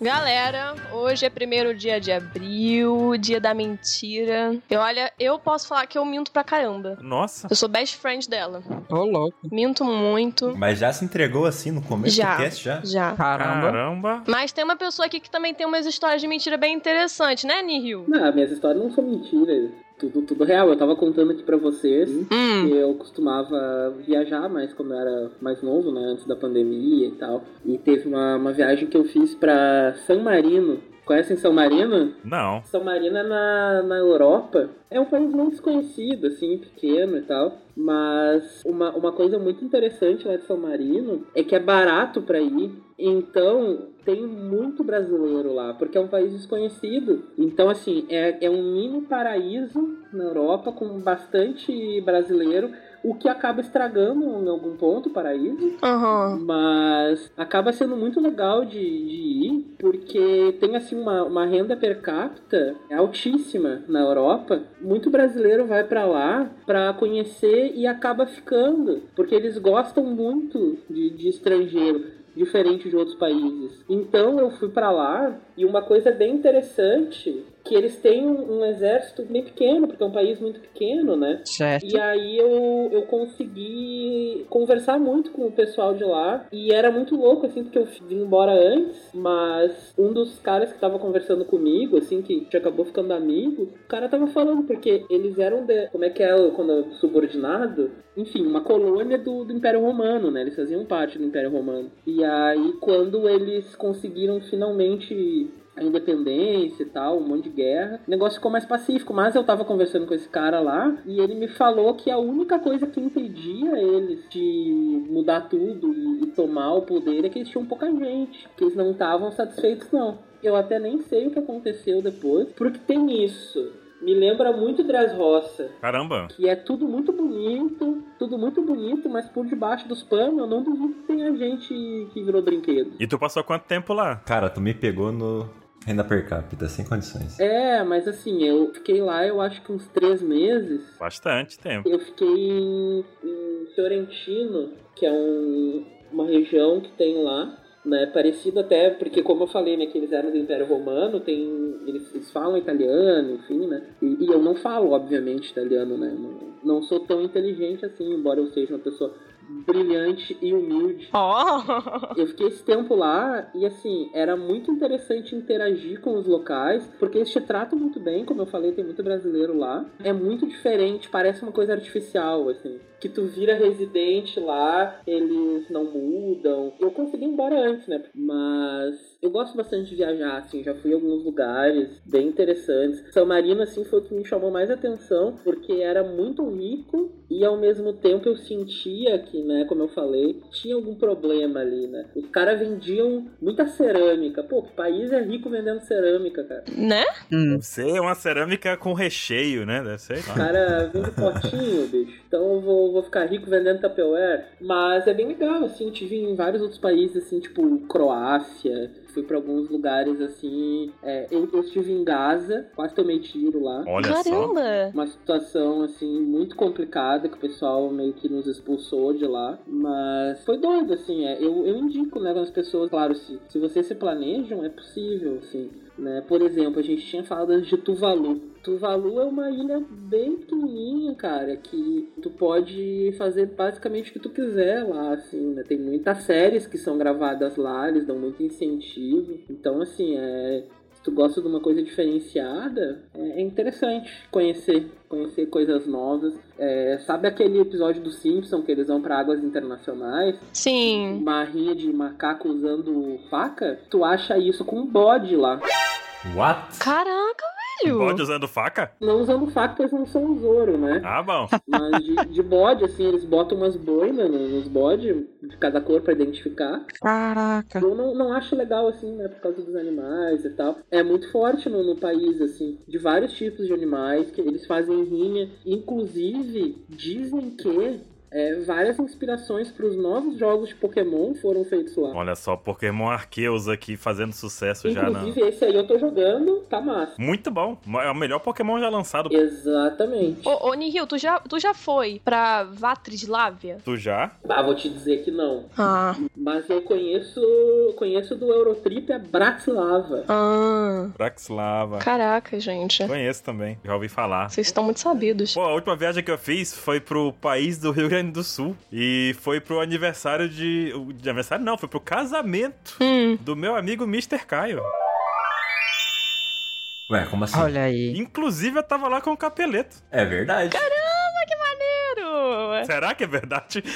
Galera, hoje é primeiro dia de abril, dia da mentira. E olha, eu posso falar que eu minto pra caramba. Nossa. Eu sou best friend dela. Ô, louco. Minto muito. Mas já se entregou assim no começo Já. do cast já? Já. Caramba. Caramba. Mas tem uma pessoa aqui que também tem umas histórias de mentira bem interessantes, né, Nihil? Não, minhas histórias não são mentiras. Tudo, tudo real. Eu tava contando aqui pra vocês Hum. que eu costumava viajar mais quando eu era mais novo, né? Antes da pandemia e tal. E teve uma, uma viagem que eu fiz pra San Marino. Conhecem São Marino? Não. São Marino é na, na Europa. É um país não desconhecido, assim, pequeno e tal. Mas uma, uma coisa muito interessante lá de São Marino é que é barato pra ir. Então, tem muito brasileiro lá, porque é um país desconhecido. Então, assim, é, é um mini paraíso na Europa com bastante brasileiro. O que acaba estragando em algum ponto o paraíso. Aham. Mas acaba sendo muito legal de, de ir, porque tem assim uma, uma renda per capita altíssima na Europa. Muito brasileiro vai pra lá pra conhecer e acaba ficando, porque eles gostam muito de, de estrangeiro. Diferente de outros países. Então eu fui pra lá e uma coisa bem interessante que eles têm um, um exército bem pequeno, porque é um país muito pequeno, né? Certo. E aí eu, eu consegui conversar muito com o pessoal de lá. E era muito louco, assim, porque eu vim embora antes. Mas um dos caras que tava conversando comigo, assim, que acabou ficando amigo, o cara tava falando, porque eles eram de. Como é que é quando é subordinado? Enfim, uma colônia do, do Império Romano, né? Eles faziam parte do Império Romano. E aí, quando eles conseguiram finalmente a independência e tal, um monte de guerra. O negócio ficou mais pacífico, mas eu tava conversando com esse cara lá e ele me falou que a única coisa que impedia eles de mudar tudo e, e tomar o poder é que eles tinham pouca gente, que eles não estavam satisfeitos não. Eu até nem sei o que aconteceu depois, porque tem isso. Me lembra muito Dressrosa, Caramba. que é tudo muito bonito, tudo muito bonito, mas por debaixo dos panos eu não duvido que tenha gente que virou brinquedo. E tu passou quanto tempo lá? Cara, tu me pegou no renda per capita, sem condições. É, mas assim, eu fiquei lá, eu acho que uns três meses. Bastante tempo. Eu fiquei em, em Fiorentino, que é um- uma região que tem lá, né? Parecido até, porque como eu falei, né, que eles eram do Império Romano, tem. Eles, eles falam italiano, enfim, né? E, e eu não falo, obviamente, italiano, né? Não, não sou tão inteligente assim, embora eu seja uma pessoa brilhante e humilde. Ó. Eu fiquei esse tempo lá e assim, era muito interessante interagir com os locais, porque eles te tratam muito bem, como eu falei, tem muito brasileiro lá. É muito diferente, parece uma coisa artificial, assim. Que tu vira residente lá, eles não mudam. Eu consegui ir embora antes, né? Mas eu gosto bastante de viajar, assim, já fui em alguns lugares bem interessantes. São Marino, assim, foi o que me chamou mais atenção, porque era muito rico e ao mesmo tempo eu sentia que, né, como eu falei, tinha algum problema ali, né? Os caras vendiam muita cerâmica. Pô, que país é rico vendendo cerâmica, cara? né? Hum. Deve ser uma cerâmica com recheio, né? Deve ser. O cara vende potinho, bicho. Então eu vou, vou ficar rico vendendo Tupperware. Mas é bem legal, assim. Eu tive em vários outros países, assim, tipo Croácia. Fui pra alguns lugares, assim. É, eu, eu estive em Gaza, quase tomei tiro lá. Olha só. Caramba. Uma situação, assim, muito complicada, que o pessoal meio que nos expulsou de lá. Mas foi doido, assim. É, eu, eu indico, né, as pessoas, claro, se, se vocês se planejam, é possível, assim. Né? Por exemplo, a gente tinha falado antes de Tuvalu. Tuvalu é uma ilha bem pequenininha, cara, que tu pode fazer basicamente o que tu quiser lá, assim, né? Tem muitas séries que são gravadas lá, eles dão muito incentivo. Então, assim, é... Se tu gosta de uma coisa diferenciada, é é interessante conhecer, conhecer coisas novas. É, sabe aquele episódio do Simpson que eles vão para águas internacionais? Sim. Uma rinha de macaco usando faca? Tu acha isso com um bode lá. What? Caraca, velho. Bode usando faca? Não usando faca, porque eles não são Zoro, né? Ah, bom. Mas de, de bode, assim, eles botam umas boinas no- nos bodes de cada cor pra identificar. Caraca. Eu não, não acho legal, assim, né, por causa dos animais e tal. É muito forte no, no país, assim, de vários tipos de animais que eles fazem rinha. Inclusive, dizem que É, várias inspirações para os novos jogos de Pokémon foram feitos lá. Olha só, Pokémon Arceus aqui fazendo sucesso já na. Inclusive, esse aí eu tô jogando, tá massa. Muito bom. É o melhor Pokémon já lançado. Exatamente. Ô, ô Nihil, tu já, tu já foi pra Vatridlávia? Tu já? Ah, vou te dizer que não. Ah. Mas eu conheço conheço do Eurotrip a Bratislava. Ah. Braxlava. Caraca, gente. Conheço também. Já ouvi falar. Vocês estão muito sabidos. Pô, a última viagem que eu fiz foi pro país do Rio Grande do Sul. E foi pro aniversário de. De aniversário não, foi pro casamento Hum. do meu amigo Mr. Caio. Ué, como assim? Olha aí. Inclusive, eu tava lá com o capeleto. É verdade. Maneiro! Será que é verdade?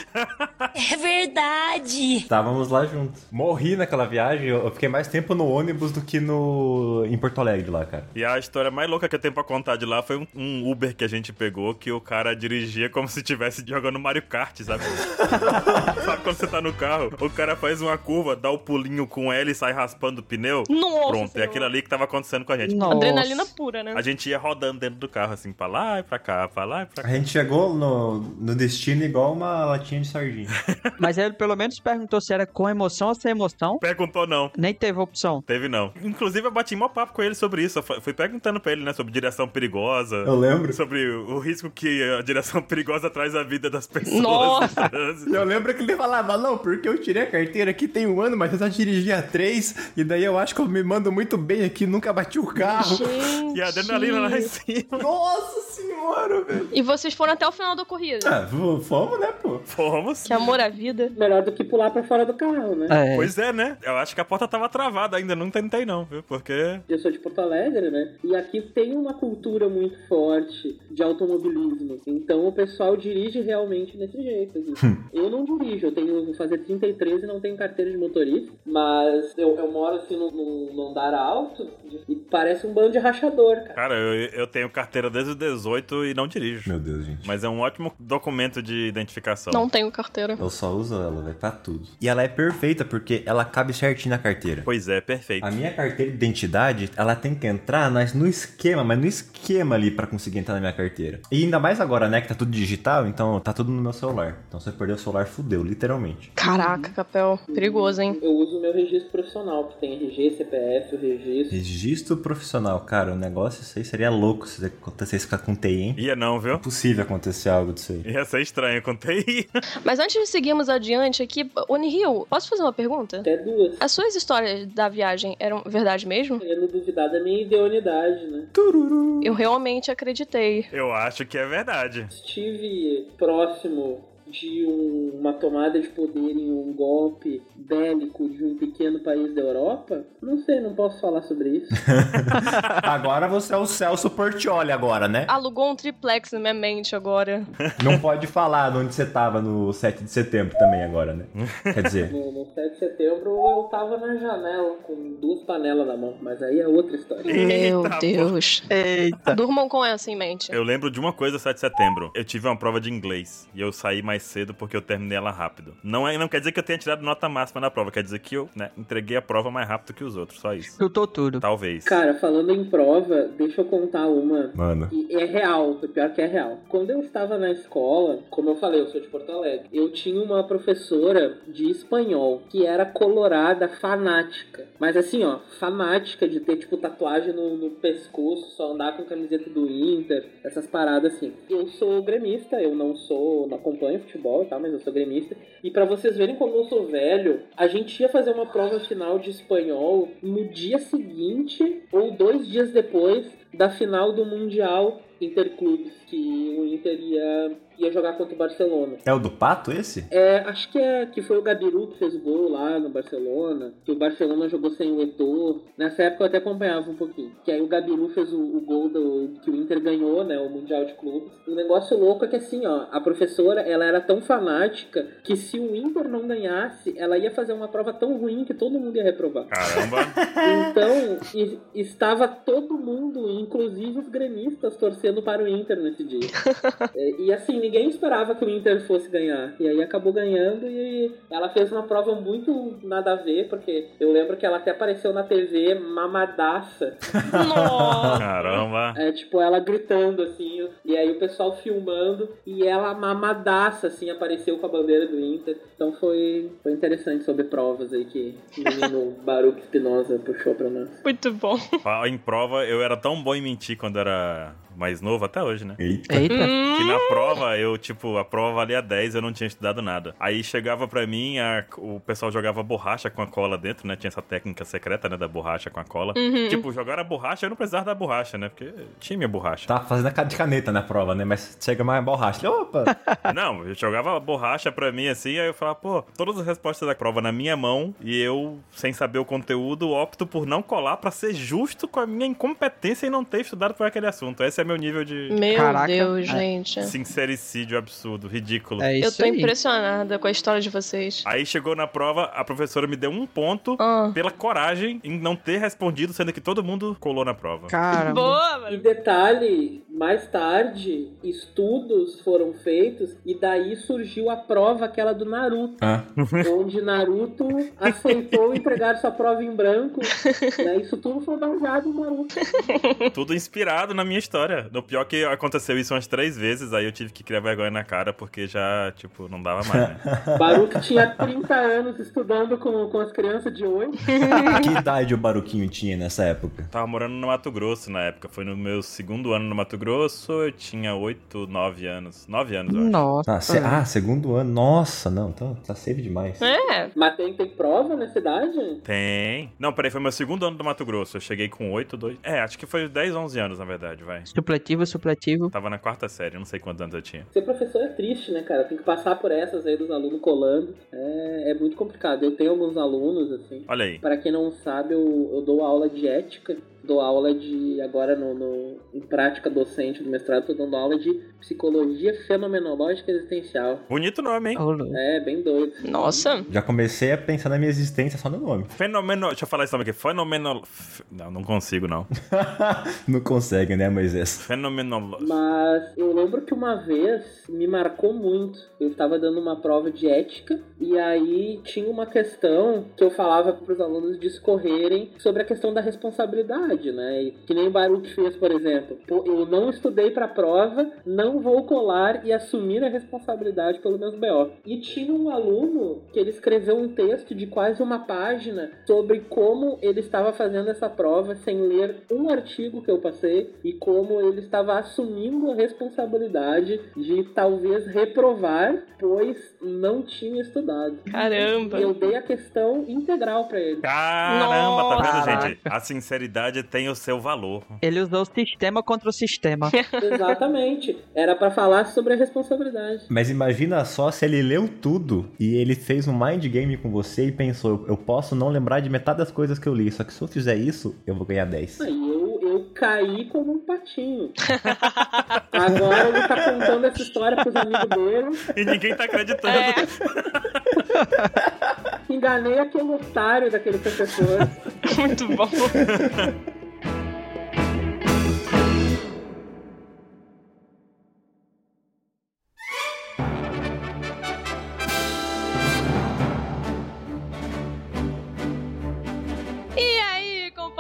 É verdade! Estávamos lá juntos. Morri naquela viagem, eu fiquei mais tempo no ônibus do que no em Porto Alegre lá, cara. E a história mais louca que eu tenho pra contar de lá foi um, um Uber que a gente pegou que o cara dirigia como se estivesse jogando Mario Kart, sabe? sabe quando você tá no carro, o cara faz uma curva, dá o pulinho com L e sai raspando o pneu? Nossa Pronto, é aquilo ali que tava acontecendo com a gente. Nossa. Adrenalina pura, né? A gente ia rodando dentro do carro, assim, pra lá e pra cá, pra lá e pra A cá. gente chegou no, no destino igual uma latinha de sardinha. Mas ele pelo menos perguntou se era com emoção ou sem emoção. Perguntou não. Nem teve opção. Teve não. Inclusive, eu bati mó papo com ele sobre isso. Eu fu- fui perguntando pra ele, né, sobre direção perigosa. Eu lembro. Sobre o risco que a direção perigosa traz à vida das pessoas. Nossa. Eu lembro que ele falava, não, porque eu tirei a carteira aqui tem um ano, mas eu já dirigi há três, e daí eu acho que eu me mando muito bem aqui, nunca bati o carro. Gente. E a adrenalina lá em cima. Nossa senhora, velho. E vocês foram até o final da corrida. Ah, v- fomos, né, pô? Fomos. Que amor à vida. Melhor do que pular pra fora do carro, né? É. Pois é, né? Eu acho que a porta tava travada ainda, não tentei não, viu? Porque. Eu sou de Porto Alegre, né? E aqui tem uma cultura muito forte de automobilismo. Então o pessoal dirige realmente desse jeito. assim. eu não dirijo, eu tenho vou fazer 33 e não tenho carteira de motorista. Mas eu, eu moro assim num, num- num andar alto e parece um bando de rachador, cara. Cara, eu, eu tenho carteira desde os 18 e não dirijo. Meu Deus, gente. Mas é um ótimo documento de identificação. Não tenho carteira. Eu só uso ela, velho, pra tudo. E ela é perfeita porque ela cabe certinho na carteira. Pois é, perfeito. A minha carteira de identidade, ela tem que entrar mas no esquema, mas no esquema ali pra conseguir entrar na minha carteira. E ainda mais agora, né, que tá tudo digital, então tá tudo no meu celular. Então se eu perder o celular, fudeu, literalmente. Caraca, Capel. Perigoso, hein? Eu uso o meu registro profissional, que tem RG, CPF, o registro. Registro profissional, cara, o negócio isso aí seria louco se acontecesse com a TI, hein? Ia não, viu? Impossível acontecer algo disso aí. Ia ser estranho com TI. Mas antes de seguirmos adiante aqui, Onihil, posso fazer uma pergunta? Até duas. As suas histórias da viagem eram verdade mesmo? Querendo duvidar da minha idoneidade, né? Eu realmente acreditei. Eu acho que é verdade. Estive próximo de um- uma tomada de poder em um golpe bélico de um pequeno país da Europa? Não sei, não posso falar sobre isso. Agora você é o Celso Portioli agora, né? Alugou um triplex na minha mente agora. Não pode falar de onde você tava no 7 de setembro também agora, né? Quer dizer, No, no 7 de setembro eu tava na janela com duas panelas na mão, mas aí é outra história. Meu Eita, Deus. Eita. Durmam com essa em mente. Eu lembro de uma coisa 7 de setembro. Eu tive uma prova de inglês e eu saí mais cedo porque eu terminei ela rápido. Não, é, não quer dizer que eu tenha tirado nota máxima na prova, quer dizer que eu né, entreguei a prova mais rápido que os outros, só isso. Chutou tudo. Talvez. Cara, falando em prova, deixa eu contar uma mano. E é real, o pior que é real. Quando eu estava na escola, como eu falei, eu sou de Porto Alegre, eu tinha uma professora de espanhol que era colorada, fanática. Mas assim, ó, fanática de ter, tipo, tatuagem no, no pescoço, só andar com camiseta do Inter, essas paradas assim. Eu sou gremista, eu não sou, não acompanho futebol e tal, mas eu sou gremista. E pra vocês verem como eu sou velho, a gente ia fazer uma prova final de espanhol no dia seguinte ou dois dias depois da final do Mundial Interclubes, que o Inter ia, ia jogar contra o Barcelona. É o do pato esse? É, acho que é que foi o Gabiru que fez o gol lá no Barcelona, que o Barcelona jogou sem o Eto'o. Nessa época eu até acompanhava um pouquinho. Que aí o Gabiru fez o, o gol do, que o Inter ganhou, né, o Mundial de Clubes. O negócio louco é que assim, ó, a professora, ela era tão fanática que se o Inter não ganhasse, ela ia fazer uma prova tão ruim que todo mundo ia reprovar. Caramba. Então, e- estava todo mundo inclusive os gremistas torcendo para o Inter nesse dia. É, e assim, ninguém esperava que o Inter fosse ganhar. E aí acabou ganhando e ela fez uma prova muito nada a ver, porque eu lembro que ela até apareceu na TV mamadaça. Nossa. Caramba. É, tipo, ela gritando, assim, e aí o pessoal filmando, e ela mamadaça, assim, apareceu com a bandeira do Inter. Então foi, foi interessante sobre provas aí que o menino Baruch Espinosa puxou pra nós. Muito bom. Em prova, eu era tão bom em mentir quando era mais novo, até hoje, né? Eita. Eita. Que na prova, eu, tipo, a prova valia 10, eu não tinha estudado nada. Aí chegava pra mim, a- o pessoal jogava borracha com a cola dentro, né? Tinha essa técnica secreta, né? Da borracha com a cola. Uhum. Tipo, jogar a borracha, eu não precisava da borracha, né? Porque tinha minha borracha. Tava fazendo a cara de caneta na prova, né? Mas chega mais borracha. Opa! Não, eu jogava a borracha pra mim assim, aí eu falava, pô, todas as respostas da prova na minha mão e eu, sem saber o conteúdo, opto por não colar pra ser justo com a minha incompetência e não ter estudado por aquele assunto. Esse é meu nível de Meu Caraca. Deus, É. gente. sincericídio absurdo, ridículo. É Eu isso tô aí. impressionada com a história de vocês. Aí chegou na prova, a professora me deu um ponto Ah. pela coragem em não ter respondido, sendo que todo mundo colou na prova. Caramba. Boa, E mano. detalhe, mais tarde, estudos foram feitos e daí surgiu a prova aquela do Naruto, Ah, onde Naruto aceitou entregar sua prova em branco. né? Isso tudo foi baseado em Naruto. Tudo inspirado na minha história. No pior que aconteceu isso umas três vezes, aí eu tive que criar vergonha na cara, porque já, tipo, não dava mais, né? Baruch tinha 30 anos estudando com, com as crianças de 8. que idade o Baruquinho tinha nessa época? Tava morando no Mato Grosso na época. Foi no meu segundo ano no Mato Grosso, eu tinha 8, 9 anos. 9 anos, eu acho. Nossa. Ah, se- ah, segundo ano. Nossa, não, tá, tá safe demais. É. Mas tem, tem prova na cidade? Tem. Não, peraí, foi meu segundo ano do Mato Grosso. Eu cheguei com 8, 2. É, acho que foi 10, 11 anos, na verdade, vai. Supletivo, supletivo. Tava na quarta série, eu não sei quantos anos eu tinha. Ser professor é triste, né, cara? Tem que passar por essas aí dos alunos colando. É, é muito complicado. Eu tenho alguns alunos, assim. Olha aí. Para quem não sabe, eu, eu dou aula de ética, dou aula de. Agora no, no- em prática docente do mestrado, tô dando aula de psicologia fenomenológica existencial. Bonito nome, hein? É, bem doido. Nossa. Já comecei a pensar na minha existência só no nome. Fenomeno. Deixa eu falar esse nome aqui. Fenomenol. F- Não, não consigo, não. não consegue, né, Moisés? Fenomenol. Mas eu lembro que uma vez me marcou muito. Eu estava dando uma prova de ética e aí tinha uma questão que eu falava para os alunos discorrerem sobre a questão da responsabilidade, né? E que nem o Baruch fez, por exemplo. Pô, eu não estudei para a prova, não vou colar e assumir a responsabilidade pelos meus BO. E tinha um aluno que ele escreveu um texto de quase uma página sobre como ele estava fazendo essa prova sem ler um artigo que eu passei e como ele estava assumindo a responsabilidade de talvez reprovar, pois não tinha estudado. Caramba. E eu dei a questão integral para ele. Caramba, tá vendo, Nossa. gente? A sinceridade tem o seu valor. Ele usou o sistema contra o sistema. Exatamente. Era para falar sobre a responsabilidade. Mas imagina só se ele leu tudo e ele fez um mind game com você e pensou: eu, posso não lembrar de metade das coisas que eu li, só que se eu fizer isso, eu vou ganhar 10. Aí eu caí como um patinho. Agora ele tá contando essa história pros amigos dele. E ninguém tá acreditando. É. Enganei aquele otário daquele professor. Muito bom.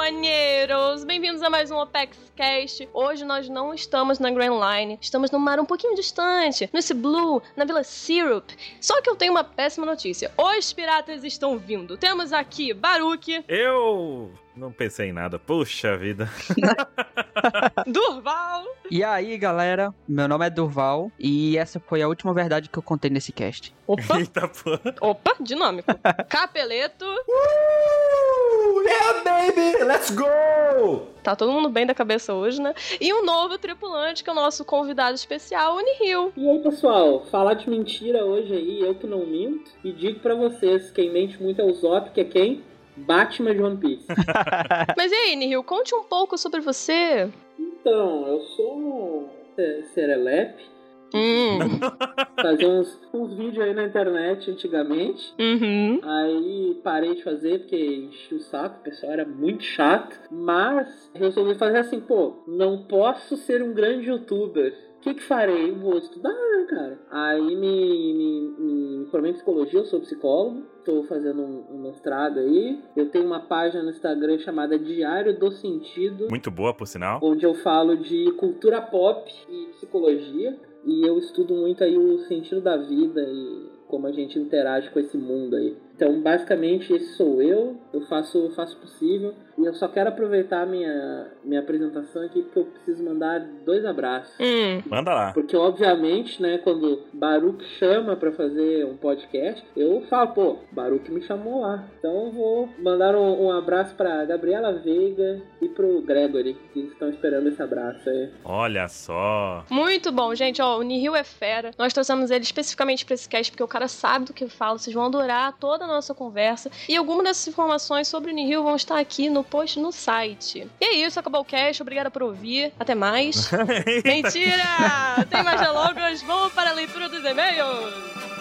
Companheiros? Bem-vindos a mais um Opex Cast. Hoje nós não estamos na Grand Line, estamos num mar um pouquinho distante, nesse Blue, na Vila Syrup. Só que eu tenho uma péssima notícia. Os piratas estão vindo. Temos aqui Baruque, Eu não pensei em nada. Puxa vida. Durval, E aí, galera, meu nome é Durval e essa foi a última verdade que eu contei nesse cast. opa, Eita porra. opa, dinâmico, Capeleto. Uh, yeah, baby! Let's go! Tá todo mundo bem da cabeça hoje, né? E um novo tripulante, que é o nosso convidado especial, Unihil. E aí, pessoal, falar de mentira hoje aí, eu que não minto. E digo pra vocês, quem mente muito é o Zop, que é quem? Batman de One Piece. Mas e aí, Nihil, conte um pouco sobre você. Então, eu sou um se- serelepe. Hum. Fazia uns, uns vídeos aí na internet antigamente. Uhum. Aí parei de fazer porque enchi o saco, o pessoal era muito chato. Mas resolvi fazer assim, pô, não posso ser um grande youtuber. O que, que farei? Vou estudar, né, cara? Aí me, me, me formei em psicologia, eu sou psicólogo. Tô fazendo um, um mestrado aí. Eu tenho uma página no Instagram chamada Diário do Sentido, Muito boa, por sinal. onde eu falo de cultura pop e psicologia. E eu estudo muito aí o sentido da vida e como a gente interage com esse mundo aí. Então, basicamente, esse sou eu. Eu faço faço o possível. E eu só quero aproveitar a minha, minha apresentação aqui porque eu preciso mandar dois abraços. Hum. Manda lá. Porque, obviamente, né, quando Baruch chama pra fazer um podcast, eu falo, pô, Baruch me chamou lá. Então eu vou mandar um, um abraço pra Gabriela Veiga e pro Gregory, que estão esperando esse abraço aí. Olha só. Muito bom, gente. Ó, o Nihil é fera. Nós trouxemos ele especificamente pra esse cast porque o cara sabe do que fala. Vocês vão adorar toda a nossa conversa. E algumas dessas informações sobre o Nihil vão estar aqui no post no site. E é isso, acabou o cast. Obrigada por ouvir. Até mais. Mentira! Tem mais diálogos. Vamos para a leitura dos e-mails.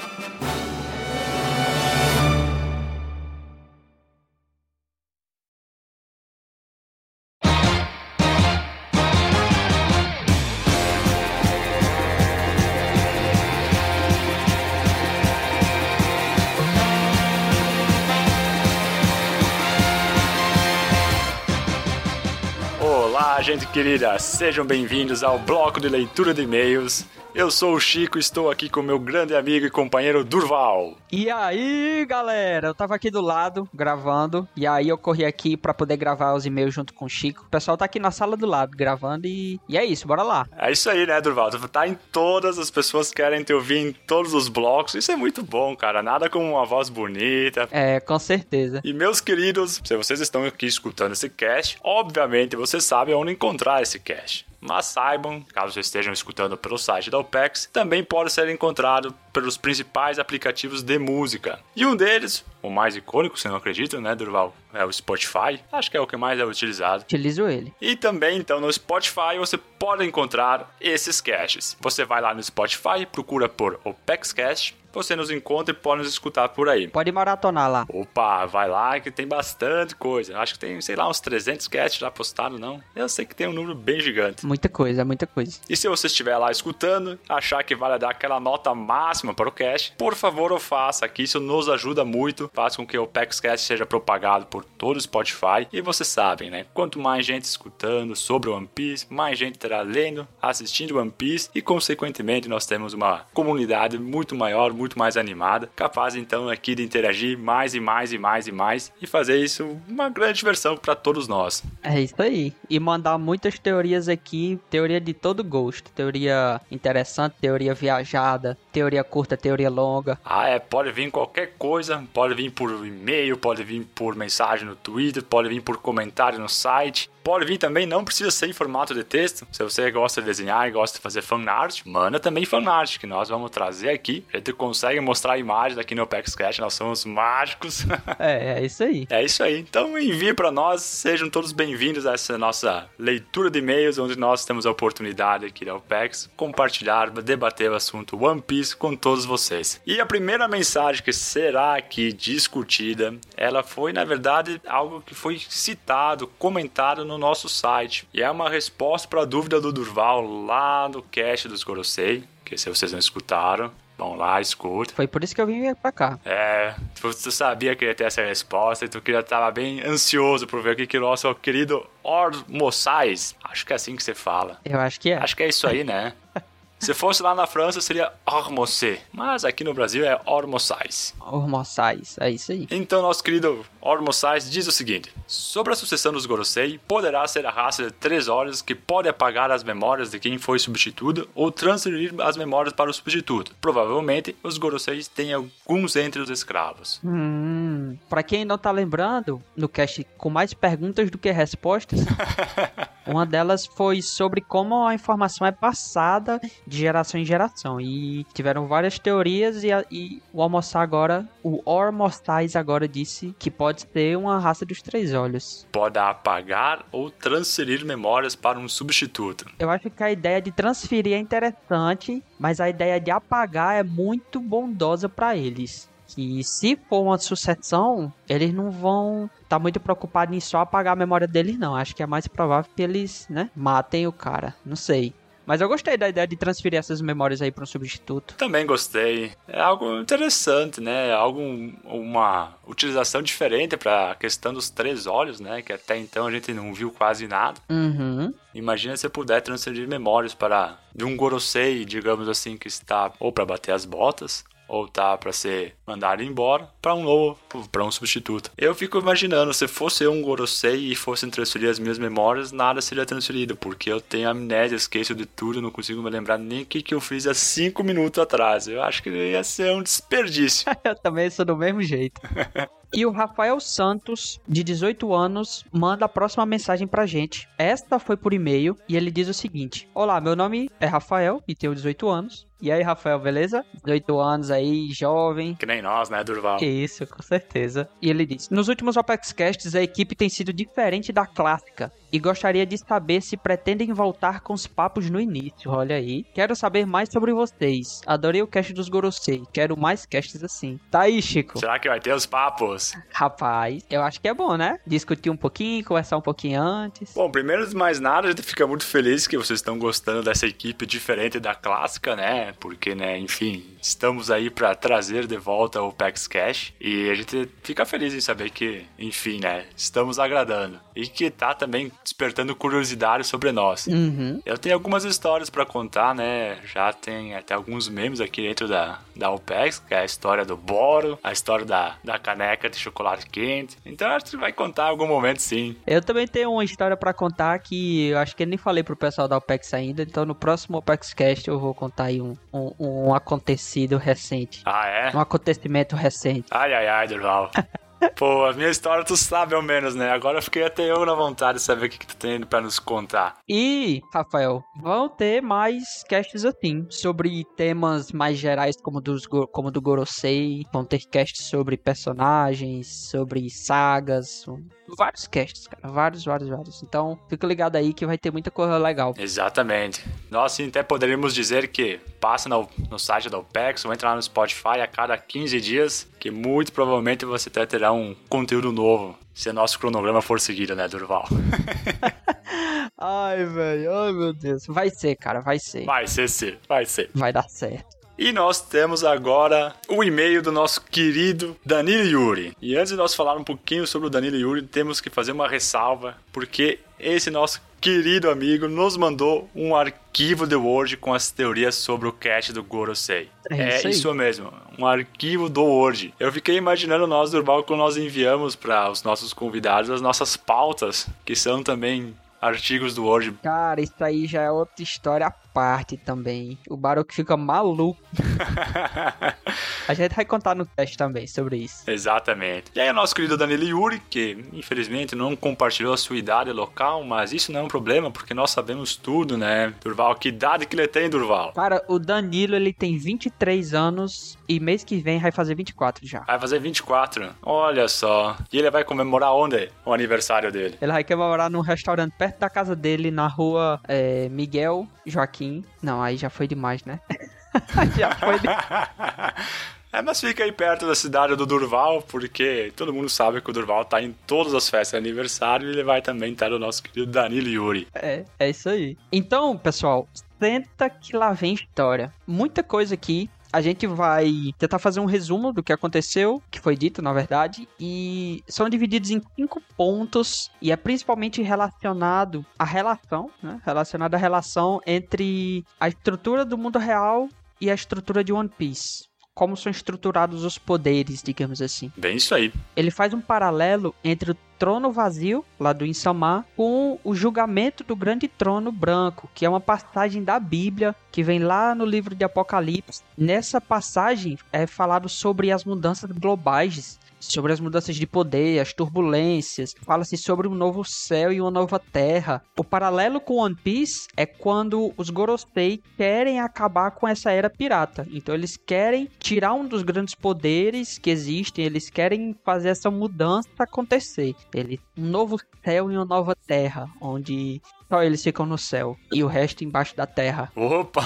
Gente querida, sejam bem-vindos ao bloco de leitura de e-mails. Eu sou o Chico, estou aqui com meu grande amigo e companheiro Durval. E aí, galera, eu tava aqui do lado gravando, e aí eu corri aqui pra poder gravar os e-mails junto com o Chico. O pessoal tá aqui na sala do lado gravando e, e é isso, bora lá. É isso aí, né, Durval? Tá em todas, as pessoas querem te ouvir em todos os blocos. Isso é muito bom, cara. Nada como uma voz bonita. É, com certeza. E meus queridos, se vocês estão aqui escutando esse cast, obviamente vocês sabem onde encontrar esse cast. Mas saibam, caso estejam escutando pelo site da OPEX, também pode ser encontrado pelos principais aplicativos de música. E um deles, o mais icônico, se não acreditam, né, Durval? É o Spotify. Acho que é o que mais é utilizado. Utilizo ele. E também, então, no Spotify você pode encontrar esses caches. Você vai lá no Spotify, procura por OPEX Cash, você nos encontra e pode nos escutar por aí. Pode maratonar lá. Opa, vai lá que tem bastante coisa. Acho que tem, sei lá, uns 300 casts já postados, não? Eu sei que tem um número bem gigante. Muita coisa, muita coisa. E se você estiver lá escutando, achar que vale dar aquela nota máxima para o cast, por favor, o faça aqui, isso nos ajuda muito, faz com que o PaxCast seja propagado por todo o Spotify. E vocês sabem, né? Quanto mais gente escutando sobre o One Piece, mais gente terá lendo, assistindo One Piece e, consequentemente, nós temos uma comunidade muito maior, muito mais animada, capaz então aqui de interagir mais e mais e mais e mais e fazer isso uma grande diversão para todos nós. É isso aí. E mandar muitas teorias aqui, teoria de todo gosto. Teoria interessante, teoria viajada, teoria curta, teoria longa. Ah, é, pode vir qualquer coisa, pode vir por e-mail, pode vir por mensagem no Twitter, pode vir por comentário no site. Pode vir também, não precisa ser em formato de texto. Se você gosta de desenhar e gosta de fazer fanart, manda também fanart, que nós vamos trazer aqui. A gente consegue mostrar imagens aqui no Opex Sketch, nós somos mágicos. É, é isso aí. É isso aí. Então envie para nós, sejam todos bem-vindos a essa nossa leitura de e-mails, onde nós temos a oportunidade aqui da OPEX compartilhar, debater o assunto One Piece com todos vocês. E a primeira mensagem que será aqui discutida, ela foi na verdade algo que foi citado, comentado no nosso site. E é uma resposta para a dúvida do Durval lá no cast dos Gorosei, que se vocês não escutaram, vão lá, escuta. Foi por isso que eu vim pra cá. É, tu, tu sabia que ia ter essa resposta e tu queria tava bem ansioso por ver o que, que o nosso querido Ormoçais, acho que é assim que você fala. Eu acho que é. Acho que é isso aí, né? Se fosse lá na França, seria Ormocé. Mas aqui no Brasil é Ormoçais. Ormoçais, é isso aí. Então, nosso querido Ormoçais diz o seguinte: Sobre a sucessão dos Gorosei, poderá ser a raça de três olhos que pode apagar as memórias de quem foi substituído ou transferir as memórias para o substituto. Provavelmente, os Goroseis têm alguns entre os escravos. Hum, pra quem não tá lembrando, no cast com mais perguntas do que respostas, Uma delas foi sobre como a informação é passada de geração em geração. E tiveram várias teorias e, a- e o Almoçar agora, o Ormostais agora disse que pode ser uma raça dos três olhos. Pode apagar ou transferir memórias para um substituto. Eu acho que a ideia de transferir é interessante, mas a ideia de apagar é muito bondosa pra eles. Que se for uma sucessão, eles não vão estar muito preocupados em só apagar a memória deles, não. Acho que é mais provável que eles, né, matem o cara. Não sei. Mas eu gostei da ideia de transferir essas memórias aí pra um substituto. Também gostei. É algo interessante, né? Algo uma utilização diferente para a questão dos três olhos, né? Que até então a gente não viu quase nada. Uhum. Imagina se puder transferir memórias para de um Gorosei, digamos assim, que está ou para bater as botas ou tá para ser mandado embora para um novo, para um substituto. Eu fico imaginando se fosse eu um Gorosei e fossem transferir as minhas memórias, nada seria transferido, porque eu tenho amnésia, esqueço de tudo, não consigo me lembrar nem o que, que eu fiz há cinco minutos atrás. Eu acho que ia ser um desperdício. Eu também sou do mesmo jeito. E o Rafael Santos, de 18 anos, manda a próxima mensagem pra gente. Esta foi por e-mail e ele diz o seguinte: Olá, meu nome é Rafael e tenho 18 anos. E aí, Rafael, beleza? 18 anos aí, jovem. Que nem nós, né, Durval? Isso, com certeza. E ele diz: Nos últimos Apex Casts, a equipe tem sido diferente da clássica. E gostaria de saber se pretendem voltar com os papos no início. Olha aí. Quero saber mais sobre vocês. Adorei o cast dos Gorosei. Quero mais casts assim. Tá aí, Chico. Será que vai ter os papos? Rapaz, eu acho que é bom, né? Discutir um pouquinho, conversar um pouquinho antes. Bom, primeiro de mais nada, a gente fica muito feliz que vocês estão gostando dessa equipe diferente da clássica, né? Porque, né, enfim, estamos aí para trazer de volta o PAX Cash e a gente fica feliz em saber que, enfim, né, estamos agradando e que tá também despertando curiosidade sobre nós. Uhum. Eu tenho algumas histórias para contar, né? Já tem até alguns memes aqui dentro da, da OPEX, que é a história do Boro, a história da, da caneca de chocolate quente. Então a gente vai contar em algum momento sim. Eu também tenho uma história pra contar que eu acho que eu nem falei pro pessoal da OPEX ainda, então no próximo OPEX Cast eu vou contar aí um, um, um acontecido recente. Ah, é? Um acontecimento recente. Ai, ai, ai, Durval. Pô, a minha história tu sabe ao menos, né? Agora eu fiquei até eu na vontade de saber o que, que tu tem pra nos contar. E, Rafael, vão ter mais casts assim, sobre temas mais gerais como, dos, como do Gorosei. Vão ter casts sobre personagens, sobre sagas. Vários casts, cara. Vários, vários, vários. Então, fica ligado aí que vai ter muita coisa legal. Exatamente. Nós até poderíamos dizer que passa no, no site da OPEX ou entra lá no Spotify a cada 15 dias, que muito provavelmente você até terá um conteúdo novo, se nosso cronograma for seguido, né, Durval? Ai, velho. Ai, meu Deus. Vai ser, cara. Vai ser. Vai ser sim, vai ser. Vai dar certo. E nós temos agora o e-mail do nosso querido Danilo Yuri. E antes de nós falar um pouquinho sobre o Danilo Yuri, temos que fazer uma ressalva, porque esse nosso querido amigo nos mandou um arquivo de Word com as teorias sobre o cast do Gorosei. É isso aí. isso mesmo, um arquivo do Word. Eu fiquei imaginando nós, Durval, quando nós enviamos para os nossos convidados as nossas pautas, que são também artigos do Word. Cara, isso aí já é outra história à parte também. O Baruch fica maluco. A gente vai contar no teste também sobre isso. Exatamente. E aí o nosso querido Danilo Yuri, que infelizmente não compartilhou a sua idade local, mas isso não é um problema, porque nós sabemos tudo, né? Durval, que idade que ele tem, Durval? Cara, o Danilo, ele tem 23 anos e mês que vem vai fazer 24 já. Vai fazer 24. Olha só. E ele vai comemorar onde? O aniversário dele. Ele vai comemorar num restaurante perto da casa dele, na rua é, Miguel Joaquim. Não, aí já foi demais, né? já foi demais. É, mas fica aí perto da cidade do Durval, porque todo mundo sabe que o Durval tá em todas as festas de aniversário e ele vai também estar o nosso querido Danilo Yuri. É, é isso aí. Então, pessoal, senta que lá vem história. Muita coisa aqui. A gente vai tentar fazer um resumo do que aconteceu, que foi dito, na verdade, e são divididos em cinco pontos, e é principalmente relacionado à relação, né? Relacionado à relação entre a estrutura do mundo real e a estrutura de One Piece. Como são estruturados os poderes, digamos assim Bem isso aí. ele faz um paralelo entre o trono vazio, lá do Insama, com o julgamento do grande trono branco, que é uma passagem da Bíblia que vem lá no livro de Apocalipse. Nessa passagem é falado sobre as mudanças globais sobre as mudanças de poder, as turbulências, fala-se sobre um novo céu e uma nova terra. O paralelo com One Piece é quando os Gorosei querem acabar com essa era pirata. Então eles querem tirar um dos grandes poderes que existem, eles querem fazer essa mudança acontecer. Ele, um novo céu e uma nova terra, onde só eles ficam no céu e o resto embaixo da terra. Opa!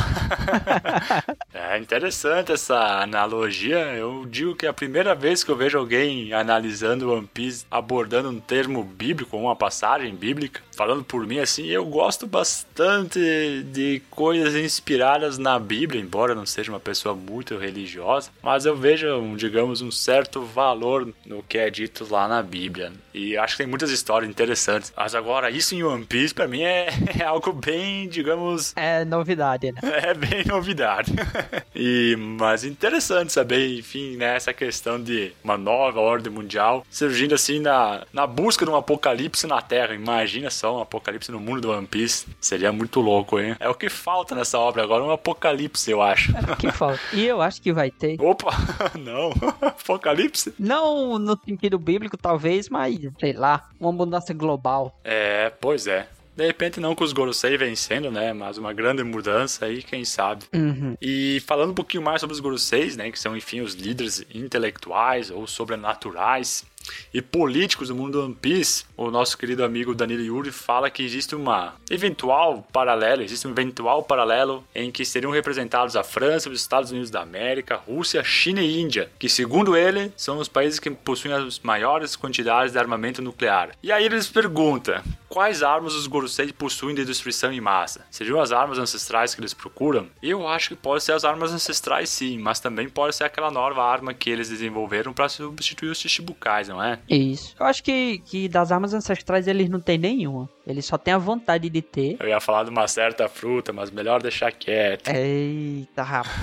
é interessante essa analogia. Eu digo que é a primeira vez que eu vejo alguém analisando One Piece abordando um termo bíblico, uma passagem bíblica. Falando por mim assim, eu gosto bastante de coisas inspiradas na Bíblia, embora não seja uma pessoa muito religiosa, mas eu vejo, digamos, um certo valor no que é dito lá na Bíblia. E acho que tem muitas histórias interessantes. Mas agora, isso em One Piece, pra mim, é, é algo bem, digamos. É novidade, né? É bem novidade. e, mas interessante saber, enfim, né, essa questão de uma nova ordem mundial surgindo assim na, na busca de um apocalipse na Terra. Imagina só um apocalipse no mundo do One Piece. Seria muito louco, hein? É o que falta nessa obra agora, um apocalipse, eu acho. É o que falta. E eu acho que vai ter. Opa! Não! apocalipse? Não no sentido bíblico, talvez, mas sei lá, uma mudança global. É, pois é. De repente não com os Gorosei vencendo, né? Mas uma grande mudança aí, quem sabe. Uhum. E falando um pouquinho mais sobre os Goroseis, né? Que são, enfim, os líderes intelectuais ou sobrenaturais e políticos do mundo do One Piece, o nosso querido amigo Danilo Yuri fala que existe uma eventual paralelo, existe um eventual paralelo em que seriam representados a França, os Estados Unidos da América, Rússia, China e Índia, que segundo ele são os países que possuem as maiores quantidades de armamento nuclear. E aí eles perguntam: quais armas os Gorosei possuem de destruição em massa? Seriam as armas ancestrais que eles procuram? Eu acho que pode ser as armas ancestrais sim, mas também pode ser aquela nova arma que eles desenvolveram para substituir os Chichibukais, não é? Isso. Eu acho que, que das armas ancestrais eles não têm nenhuma. Eles só têm a vontade de ter. Eu ia falar de uma certa fruta, mas melhor deixar quieto. Eita, rapaz.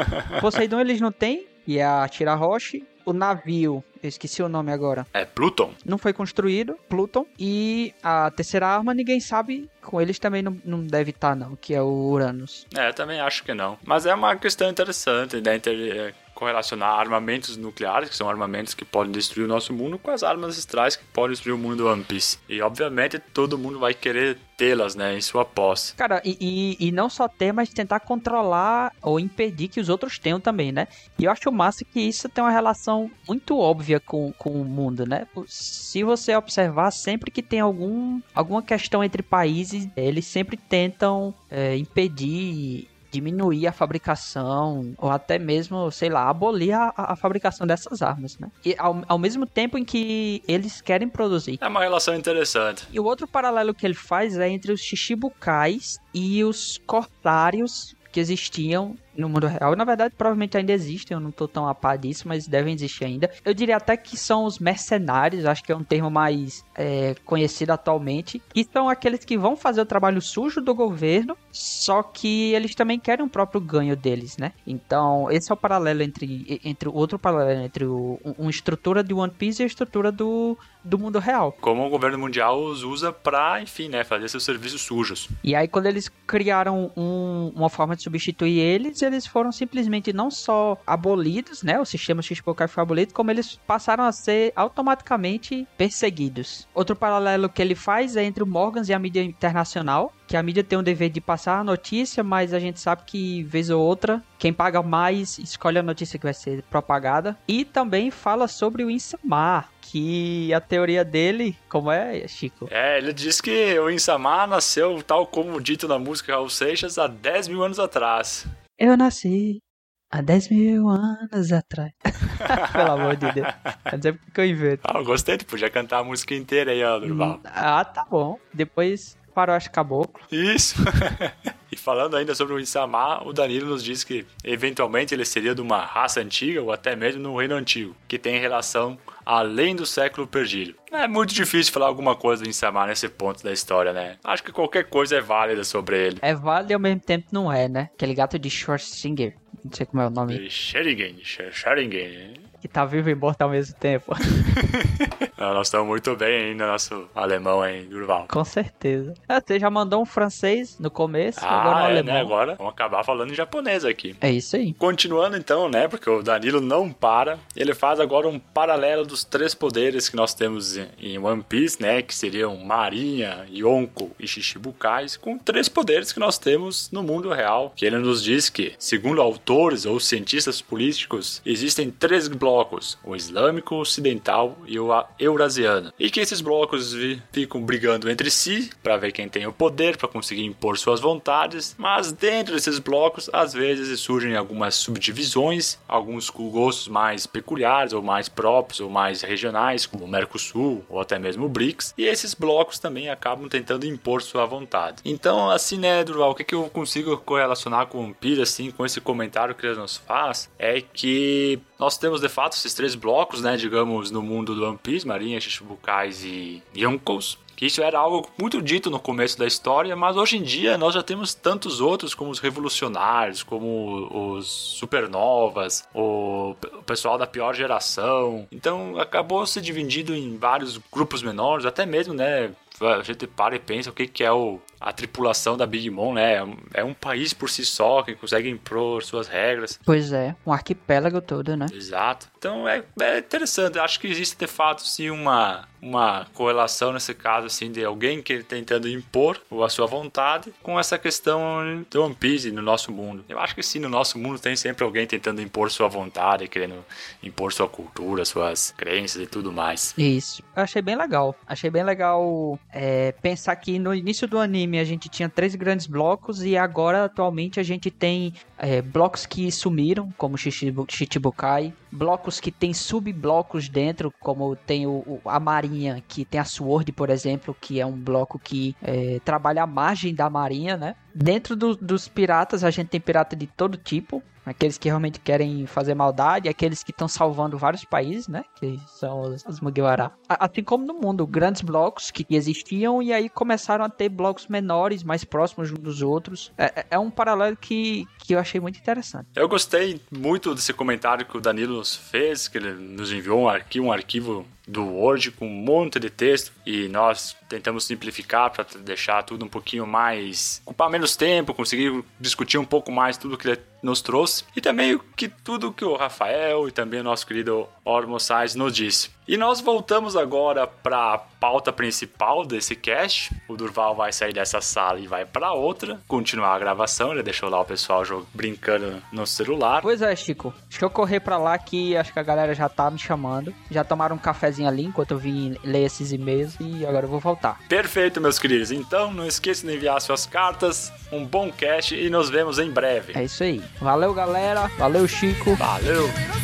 Poseidon eles não têm, e é a Tirahoshi. O navio, eu esqueci o nome agora. É Pluton? Não foi construído, Pluton. E a terceira arma, ninguém sabe. Com eles também não, não deve estar, não, que é o Uranus. É, também acho que não. Mas é uma questão interessante, né? Inter correlacionar armamentos nucleares, que são armamentos que podem destruir o nosso mundo, com as armas ancestrais que podem destruir o mundo do One Piece. E obviamente todo mundo vai querer tê-las, né, em sua posse. Cara, e, e, e, não só ter, mas tentar controlar ou impedir que os outros tenham também, né? E eu acho massa que isso tem uma relação muito óbvia com, com o mundo, né? Se você observar, sempre que tem algum, alguma questão entre países, eles sempre tentam é, impedir diminuir a fabricação ou até mesmo, sei lá, abolir a, a fabricação dessas armas, né? E ao, ao mesmo tempo em que eles querem produzir. É uma relação interessante. E o outro paralelo que ele faz é entre os Shichibukais e os Corsários que existiam no mundo real. Na verdade, provavelmente ainda existem, eu não tô tão a par disso, mas devem existir ainda. Eu diria até que são os mercenários, acho que é um termo mais é, conhecido atualmente, que são aqueles que vão fazer o trabalho sujo do governo, só que eles também querem o próprio ganho deles, né? Então, esse é o paralelo entre, entre outro paralelo entre o, uma estrutura de One Piece e a estrutura do, do mundo real. Como o governo mundial os usa pra, enfim, né, fazer seus serviços sujos. E aí, quando eles criaram um, uma forma de substituir eles, eles foram simplesmente não só abolidos, né? O sistema Shichibukai foi abolido, como eles passaram a ser automaticamente perseguidos. Outro paralelo que ele faz é entre o Morgans e a mídia internacional, que a mídia tem o dever de passar a notícia, mas a gente sabe que, vez ou outra, quem paga mais escolhe a notícia que vai ser propagada. E também fala sobre o Insamar, que a teoria dele, como é, Chico? É, ele diz que o Insamar nasceu, tal como dito na música Raul Seixas, há 10 mil anos atrás. Eu nasci há 10 mil anos atrás. Pelo amor de Deus. Quer dizer que eu invento. Ah, eu gostei, tu podia cantar a música inteira aí, ó, Durval. Ah, tá bom. Depois Faroeste Caboclo. Isso. e falando ainda sobre o Isamar, o Danilo nos diz que eventualmente ele seria de uma raça antiga ou até mesmo no reino antigo, que tem relação além do século perdido. É muito difícil falar alguma coisa do Isamar nesse ponto da história, né? Acho que qualquer coisa é válida sobre ele. É válido e ao mesmo tempo não é, né? Aquele gato de Schwarzenegger. Não sei como é o nome. Scheringen, Scheringen. Que tá vivo e morto ao mesmo tempo. Ah, Nós estamos muito bem ainda, nosso alemão aí, Durval. Com certeza. Ah, Você já mandou um francês no começo, agora um Ah, é, alemão. né? Agora vamos acabar falando em japonês aqui. É isso aí. Continuando então, né? Porque o Danilo não para. Ele faz agora um paralelo dos três poderes que nós temos em- em One Piece, né? Que seriam Marinha, Yonko e Shichibukais, com três poderes que nós temos no mundo real. Que ele nos diz que, segundo autores ou cientistas políticos, existem três blocos: o islâmico, o ocidental e o a- eurasiano. E que esses blocos ficam brigando entre si para ver quem tem o poder, para conseguir impor suas vontades. Mas dentro desses blocos, às vezes surgem algumas subdivisões, alguns com gostos mais peculiares, ou mais próprios, ou mais regionais, como o Mercosul, ou até mesmo o BRICS. E esses blocos também acabam tentando impor sua vontade. Então, assim, né, Durval, o que, que eu consigo correlacionar com o Piece, assim, com esse comentário que ele nos faz, é que nós temos, de fato, esses três blocos, né, digamos, no mundo do One Piece, Marinha, Shichibukais e Yonkous, que isso era algo muito dito no começo da história, mas hoje em dia nós já temos tantos outros, como os revolucionários, como os supernovas, o pessoal da pior geração. Então acabou se dividindo em vários grupos menores, até mesmo, né? A gente para e pensa o que, que é o, a tripulação da Big Mom, né? É um- país por si só que consegue impor suas regras. Pois é, um arquipélago todo, né? Exato. Então é, é interessante. Acho que existe de fato sim uma, uma correlação nesse caso assim de alguém que tentando impor a sua vontade com essa questão do One Piece no nosso mundo. Eu acho que sim, no nosso mundo tem sempre alguém tentando impor sua vontade, querendo impor sua cultura, suas crenças e tudo mais. Isso. Eu achei bem legal. Achei bem legal é, pensar que no início do anime a gente tinha três grandes blocos e agora atualmente a gente tem é, blocos que sumiram, como Shichibu- Shichibukai, blocos que tem subblocos dentro, como tem o, o- a Marinha, que tem a Sword, por exemplo, que é um bloco que é, trabalha a margem da Marinha, né? Dentro do- dos piratas a gente tem pirata de todo tipo, Aqueles que realmente querem fazer maldade, aqueles que estão salvando vários países, né? Que são os, os Mugiwara. Assim como no mundo, grandes blocos que existiam e aí começaram a ter blocos menores, mais próximos uns dos outros. É, é- é um paralelo que, que eu achei muito interessante. Eu gostei muito desse comentário que o Danilo nos fez, que ele nos enviou um arquivo, um arquivo do Word com um monte de texto e nós tentamos simplificar para deixar tudo um pouquinho mais. ocupar menos tempo, conseguir discutir um pouco mais tudo que ele nos trouxe e também que tudo que o Rafael e também o nosso querido Ormo Sais nos disse. E nós voltamos agora para a pauta principal desse cast. O Durval vai sair dessa sala e vai para outra, continuar a gravação. Ele deixou lá o pessoal brincando no celular. Pois é, Chico. Deixa eu correr pra lá que acho que a galera já tá me chamando. Já tomaram um cafezinho ali enquanto eu vim ler esses e-mails e agora eu vou voltar. Perfeito, meus queridos. Então, não esqueça de enviar suas cartas. Um bom cast e nos vemos em breve. É isso aí. Valeu, galera. Valeu, Chico. Valeu!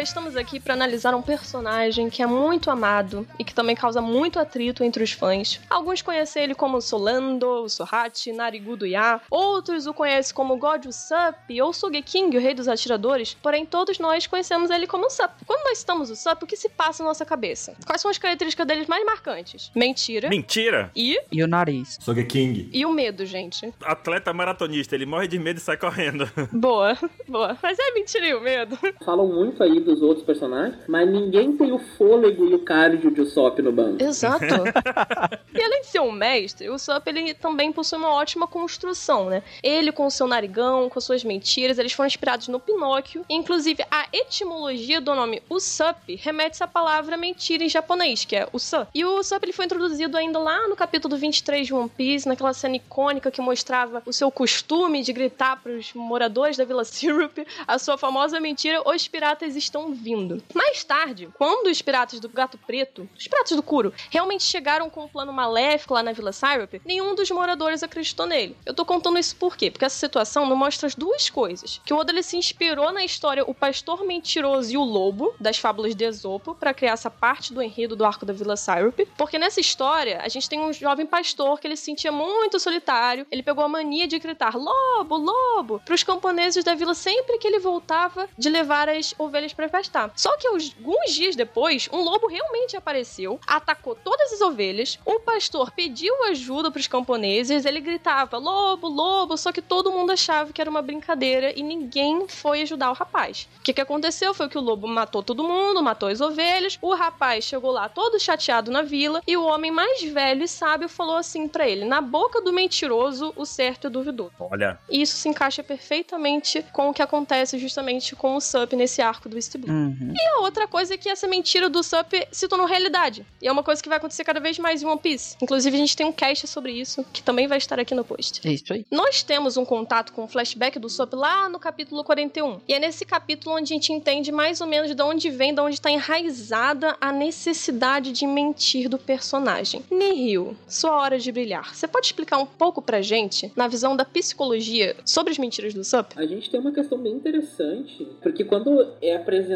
Galera, estamos aqui para analisar um personagem que é muito amado e que também causa muito atrito entre os fãs. Alguns conhecem ele como Solando, o Sohachi, Narigudo Ya, outros o conhecem como God Usopp ou Sogeking, o rei dos atiradores, porém todos nós conhecemos ele como Usopp. Quando nós citamos o Usopp, o que se passa na nossa cabeça? Quais são as características deles mais marcantes? Mentira. Mentira! E, E o nariz. Sogeking. e o medo, gente. Atleta maratonista, ele morre de medo e sai correndo. Boa, boa. Mas é mentira e o medo. Falam muito aí dos outros personagens, mas ninguém tem o fôlego e o cardio de Usopp no bando. Exato. e além de ser um mestre, o Sup ele também possui uma ótima construção, né? Ele com o seu narigão, com suas mentiras, eles foram inspirados no Pinóquio. Inclusive, a etimologia do nome Usopp remete à palavra mentira em japonês, que é Usopp. E o Usopp ele foi introduzido ainda lá no capítulo 23 de One Piece, naquela cena icônica que mostrava o seu costume de gritar para os moradores da Vila Syrup a sua famosa mentira: os piratas estão vindo. Mais tarde, quando os piratas do Gato Preto, os piratas do Kuro, realmente chegaram com um plano maléfico lá na Vila Syrup, nenhum dos moradores acreditou nele. Eu tô contando isso por quê? Porque essa situação não mostra as duas coisas. Que o Oda se inspirou na história O Pastor Mentiroso e o Lobo, das fábulas de Esopo, para criar essa parte do enredo do arco da Vila Syrup. Porque nessa história, a gente tem um jovem pastor que ele se sentia muito solitário, ele pegou a mania de gritar lobo, lobo, para os camponeses da vila sempre que ele voltava de levar as ovelhas para manifestar. Só que alguns dias depois, um lobo realmente apareceu, atacou todas as ovelhas. O pastor pediu ajuda para os camponeses, ele gritava: "Lobo, lobo", só que todo mundo achava que era uma brincadeira e ninguém foi ajudar o rapaz. O que, que aconteceu foi que o lobo matou todo mundo, matou as ovelhas. O rapaz chegou lá todo chateado na vila e o homem mais velho e sábio falou assim para ele: "Na boca do mentiroso, o certo é duvidoso". Olha, E isso se encaixa perfeitamente com o que acontece justamente com o Sup nesse arco do East Uhum. E a outra coisa é que essa mentira do Sup se tornou realidade. E é uma coisa que vai acontecer cada vez mais em One Piece. Inclusive, a gente tem um cast sobre isso, que também vai estar aqui no post. É isso aí. Nós temos um contato com o flashback do Sop lá no capítulo 41. E é nesse capítulo onde a gente entende mais ou menos de onde vem, de onde está enraizada a necessidade de mentir do personagem. Nihil, sua hora de brilhar. Você pode explicar um pouco pra gente, na visão da psicologia, sobre as mentiras do Sop? A gente tem uma questão bem interessante, porque quando é apresentado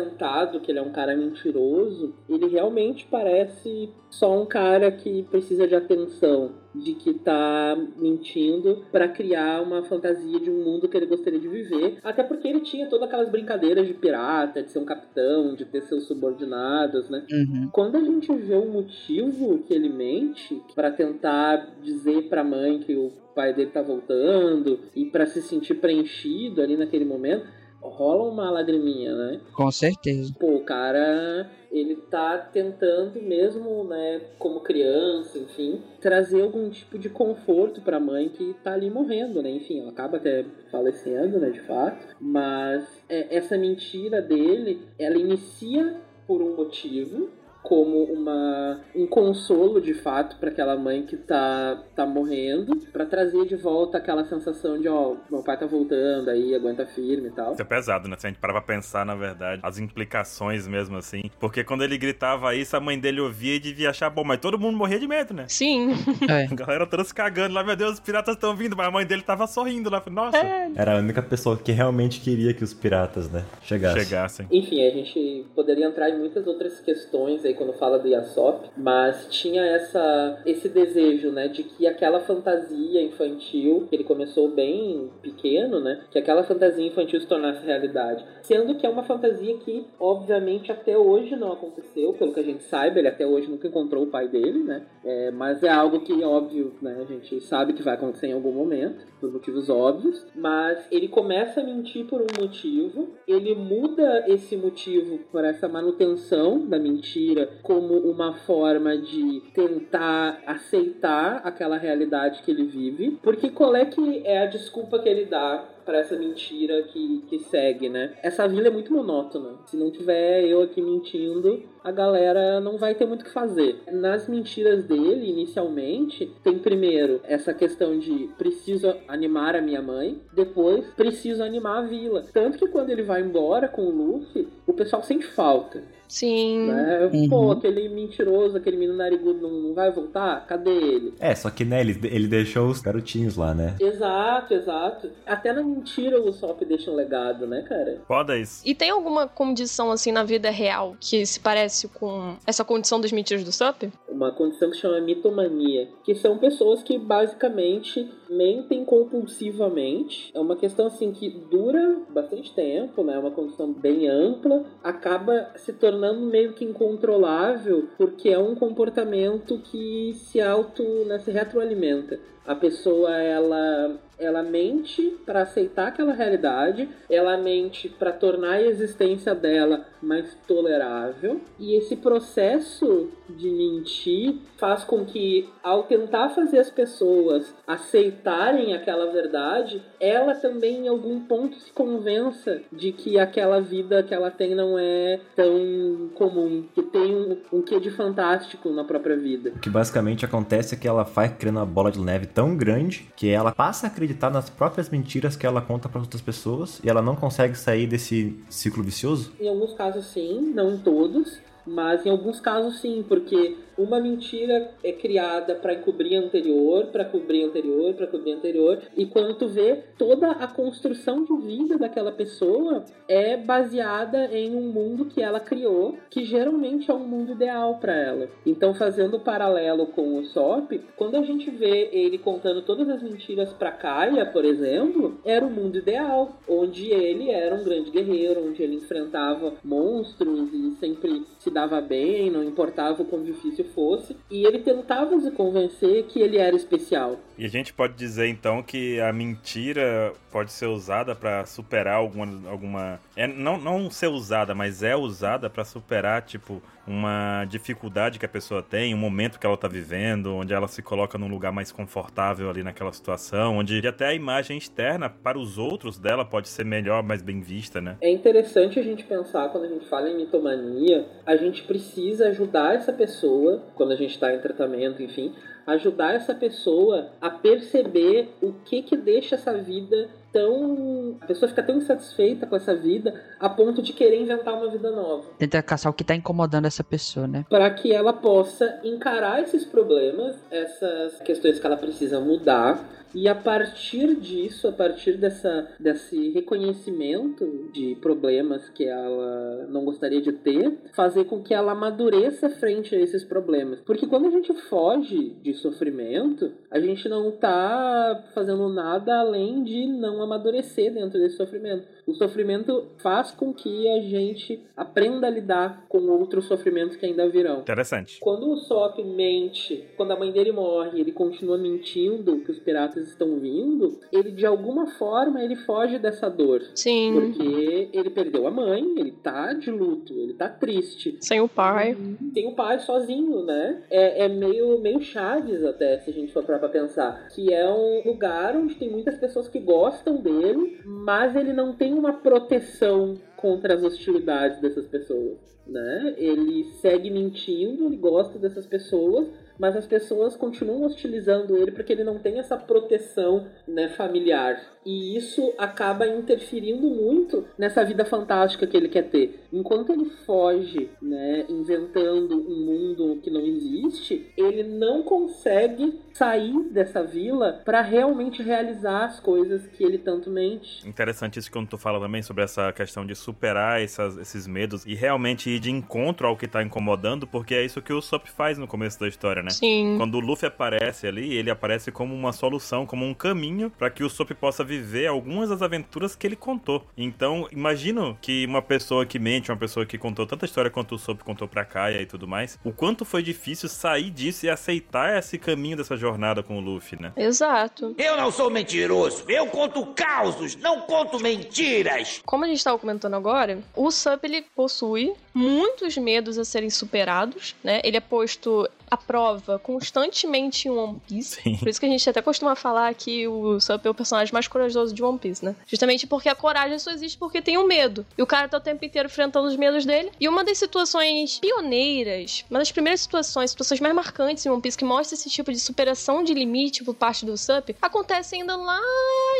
que ele é um cara mentiroso, ele realmente parece só um cara que precisa de atenção, de que tá mentindo pra criar uma fantasia de um mundo que ele gostaria de viver, até porque ele tinha todas aquelas brincadeiras de pirata, de ser um capitão, de ter seus subordinados, né? Uhum. Quando a gente vê o motivo que ele mente pra tentar dizer pra mãe que o pai dele tá voltando e pra se sentir preenchido ali naquele momento, rola uma lagriminha, né? Com certeza. Pô, o cara, ele tá tentando mesmo, né, como criança, enfim, trazer algum tipo de conforto pra mãe que tá ali morrendo, né? Enfim, ela acaba até falecendo, né, de fato, mas é, essa mentira dele, ela inicia por um motivo, como uma um consolo de fato para aquela mãe que tá tá morrendo, para trazer de volta aquela sensação de ó, meu pai tá voltando aí, aguenta firme e tal. Isso é pesado, né? Se a gente parar pra pensar, na verdade, as implicações mesmo assim. Porque quando ele gritava isso, a mãe dele ouvia e devia achar bom, mas todo mundo morria de medo, né? Sim. É. A galera toda se cagando lá, meu Deus, os piratas estão vindo, mas a mãe dele tava sorrindo lá. Nossa, Era a única pessoa que realmente queria que os piratas, né, chegassem. chegassem. Enfim, a gente poderia entrar em muitas outras questões aí quando fala do Yasop, mas tinha essa esse desejo, né, de que aquela fantasia infantil, que ele começou bem pequeno, né, que aquela fantasia infantil se tornasse realidade. Sendo que é uma fantasia que, obviamente, até hoje não aconteceu, pelo que a gente saiba, ele até hoje nunca encontrou o pai dele, né, é, mas é algo que, óbvio, né, a gente sabe que vai acontecer em algum momento, por motivos óbvios, mas ele começa a mentir por um motivo, ele muda esse motivo por essa manutenção da mentira como uma forma de tentar aceitar aquela realidade que ele vive, porque qual é que é a desculpa que ele dá para essa mentira que, que segue, né? Essa vila é muito monótona. Se não tiver eu aqui mentindo, a galera não vai ter muito o que fazer. Nas mentiras dele, inicialmente, tem primeiro essa questão de preciso animar a minha mãe, depois preciso animar a vila. Tanto que quando ele vai embora com o Luffy, o pessoal sente falta. Sim. Né? Uhum. Pô, aquele mentiroso, aquele menino narigudo não, não vai voltar? Cadê ele? É, só que, né, ele, ele deixou os garotinhos lá, né? Exato, exato. Até na mentira o Sop deixa um legado, né, cara? Foda isso. E tem alguma condição assim na vida real que se parece com essa condição dos mentiras do Sup? Uma condição que chama mitomania, que são pessoas que basicamente mentem compulsivamente. É uma questão assim que dura bastante tempo, né? É uma condição bem ampla, acaba se tornando meio que incontrolável porque é um comportamento que se auto, né, se retroalimenta. A pessoa ela ela mente para aceitar aquela realidade, ela mente para tornar a existência dela mais tolerável, e esse processo de mentir faz com que, ao tentar fazer as pessoas aceitarem aquela verdade, ela também em algum ponto se convença de que aquela vida que ela tem não é tão comum, que tem um, um quê de fantástico na própria vida. O que basicamente acontece é que ela vai criando uma bola de neve tão grande que ela passa a acreditar nas próprias mentiras que ela conta para outras pessoas e ela não consegue sair desse ciclo vicioso. Em alguns casos sim, não em todos, mas em alguns casos sim, porque uma mentira é criada para encobrir anterior, para cobrir anterior, para cobrir anterior, e quando tu vê toda a construção de vida daquela pessoa é baseada em um mundo que ela criou, que geralmente é um mundo ideal para ela. Então, fazendo paralelo com o Sop, quando a gente vê ele contando todas as mentiras para Kaia, por exemplo, era o mundo ideal, onde ele era um grande guerreiro, onde ele enfrentava monstros e sempre se dava bem, não importava o quão difícil fosse, e ele tentava se convencer que ele era especial. E a gente pode dizer então que a mentira pode ser usada para superar alguma alguma é não não ser usada, mas é usada para superar tipo uma dificuldade que a pessoa tem, um momento que ela tá vivendo, onde ela se coloca num lugar mais confortável ali naquela situação, onde até a imagem externa para os outros dela pode ser melhor, mais bem vista, né? É interessante a gente pensar quando a gente fala em mitomania, a gente precisa ajudar essa pessoa quando a gente está em tratamento, enfim, ajudar essa pessoa a perceber o que que deixa essa vida tão. A pessoa fica tão insatisfeita com essa vida a ponto de querer inventar uma vida nova. Tenta caçar o que tá incomodando essa pessoa, né? Para que ela possa encarar esses problemas, essas questões que ela precisa mudar e a partir disso, a partir dessa, desse reconhecimento de problemas que ela não gostaria de ter, fazer com que ela amadureça frente a esses problemas. Porque quando a gente foge de sofrimento, a gente não tá fazendo nada além de não amadurecer dentro desse sofrimento. O sofrimento faz com que a gente aprenda a lidar com outros sofrimentos que ainda virão. Interessante. Quando o Sop mente, quando a mãe dele morre, ele continua mentindo que os piratas estão vindo, ele de alguma forma ele foge dessa dor. Sim. Porque ele perdeu a mãe, ele tá de luto, ele tá triste. Sem o pai. Tem o pai sozinho, né? É, é meio, meio Chaves até, se a gente for pra pensar. Que é um lugar onde tem muitas pessoas que gostam dele, mas ele não tem uma proteção contra as hostilidades dessas pessoas, né? Ele segue mentindo, ele gosta dessas pessoas, mas as pessoas continuam hostilizando ele porque ele não tem essa proteção né, familiar. E isso acaba interferindo muito nessa vida fantástica que ele quer ter. Enquanto ele foge, né, inventando um mundo que não existe, ele não consegue sair dessa vila para realmente realizar as coisas que ele tanto mente. Interessante isso quando tu fala também sobre essa questão de superar essas- esses medos e realmente ir de encontro ao que tá incomodando, porque é isso que o Sop faz no começo da história, né? Sim. Quando o Luffy aparece ali, ele aparece como uma solução, como um caminho para que o Sop possa viver algumas das aventuras que ele contou. Então, imagino que uma pessoa que mente, uma pessoa que contou tanta história quanto o Sop contou pra Kaia e tudo mais, o quanto foi difícil sair disso e aceitar esse caminho dessa jornada com o Luffy, né? Exato. Eu não sou mentiroso. Eu conto causos, não conto mentiras. Como a gente estava comentando agora, o Sup ele possui muitos medos a serem superados, né? Ele é posto à prova constantemente em One Piece. Sim. Por isso que a gente até costuma falar que o Sup é o personagem mais corajoso de One Piece, né? Justamente porque a coragem só existe porque tem o medo. E o cara tá o tempo inteiro enfrentando os medos dele. E uma das situações pioneiras, uma das primeiras situações, situações mais marcantes em One Piece que mostra esse tipo de superação de limite por parte do Sup, acontece ainda lá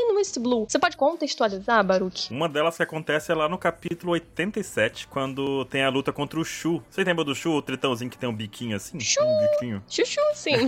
no East Blue. Você pode contextualizar, Baruch? Uma delas que acontece é lá no capítulo 87, quando tem a luta contra o Shu. Você lembra do Shu, o tritãozinho que tem um biquinho assim? Shu! Biquinho. Chuchu, sim.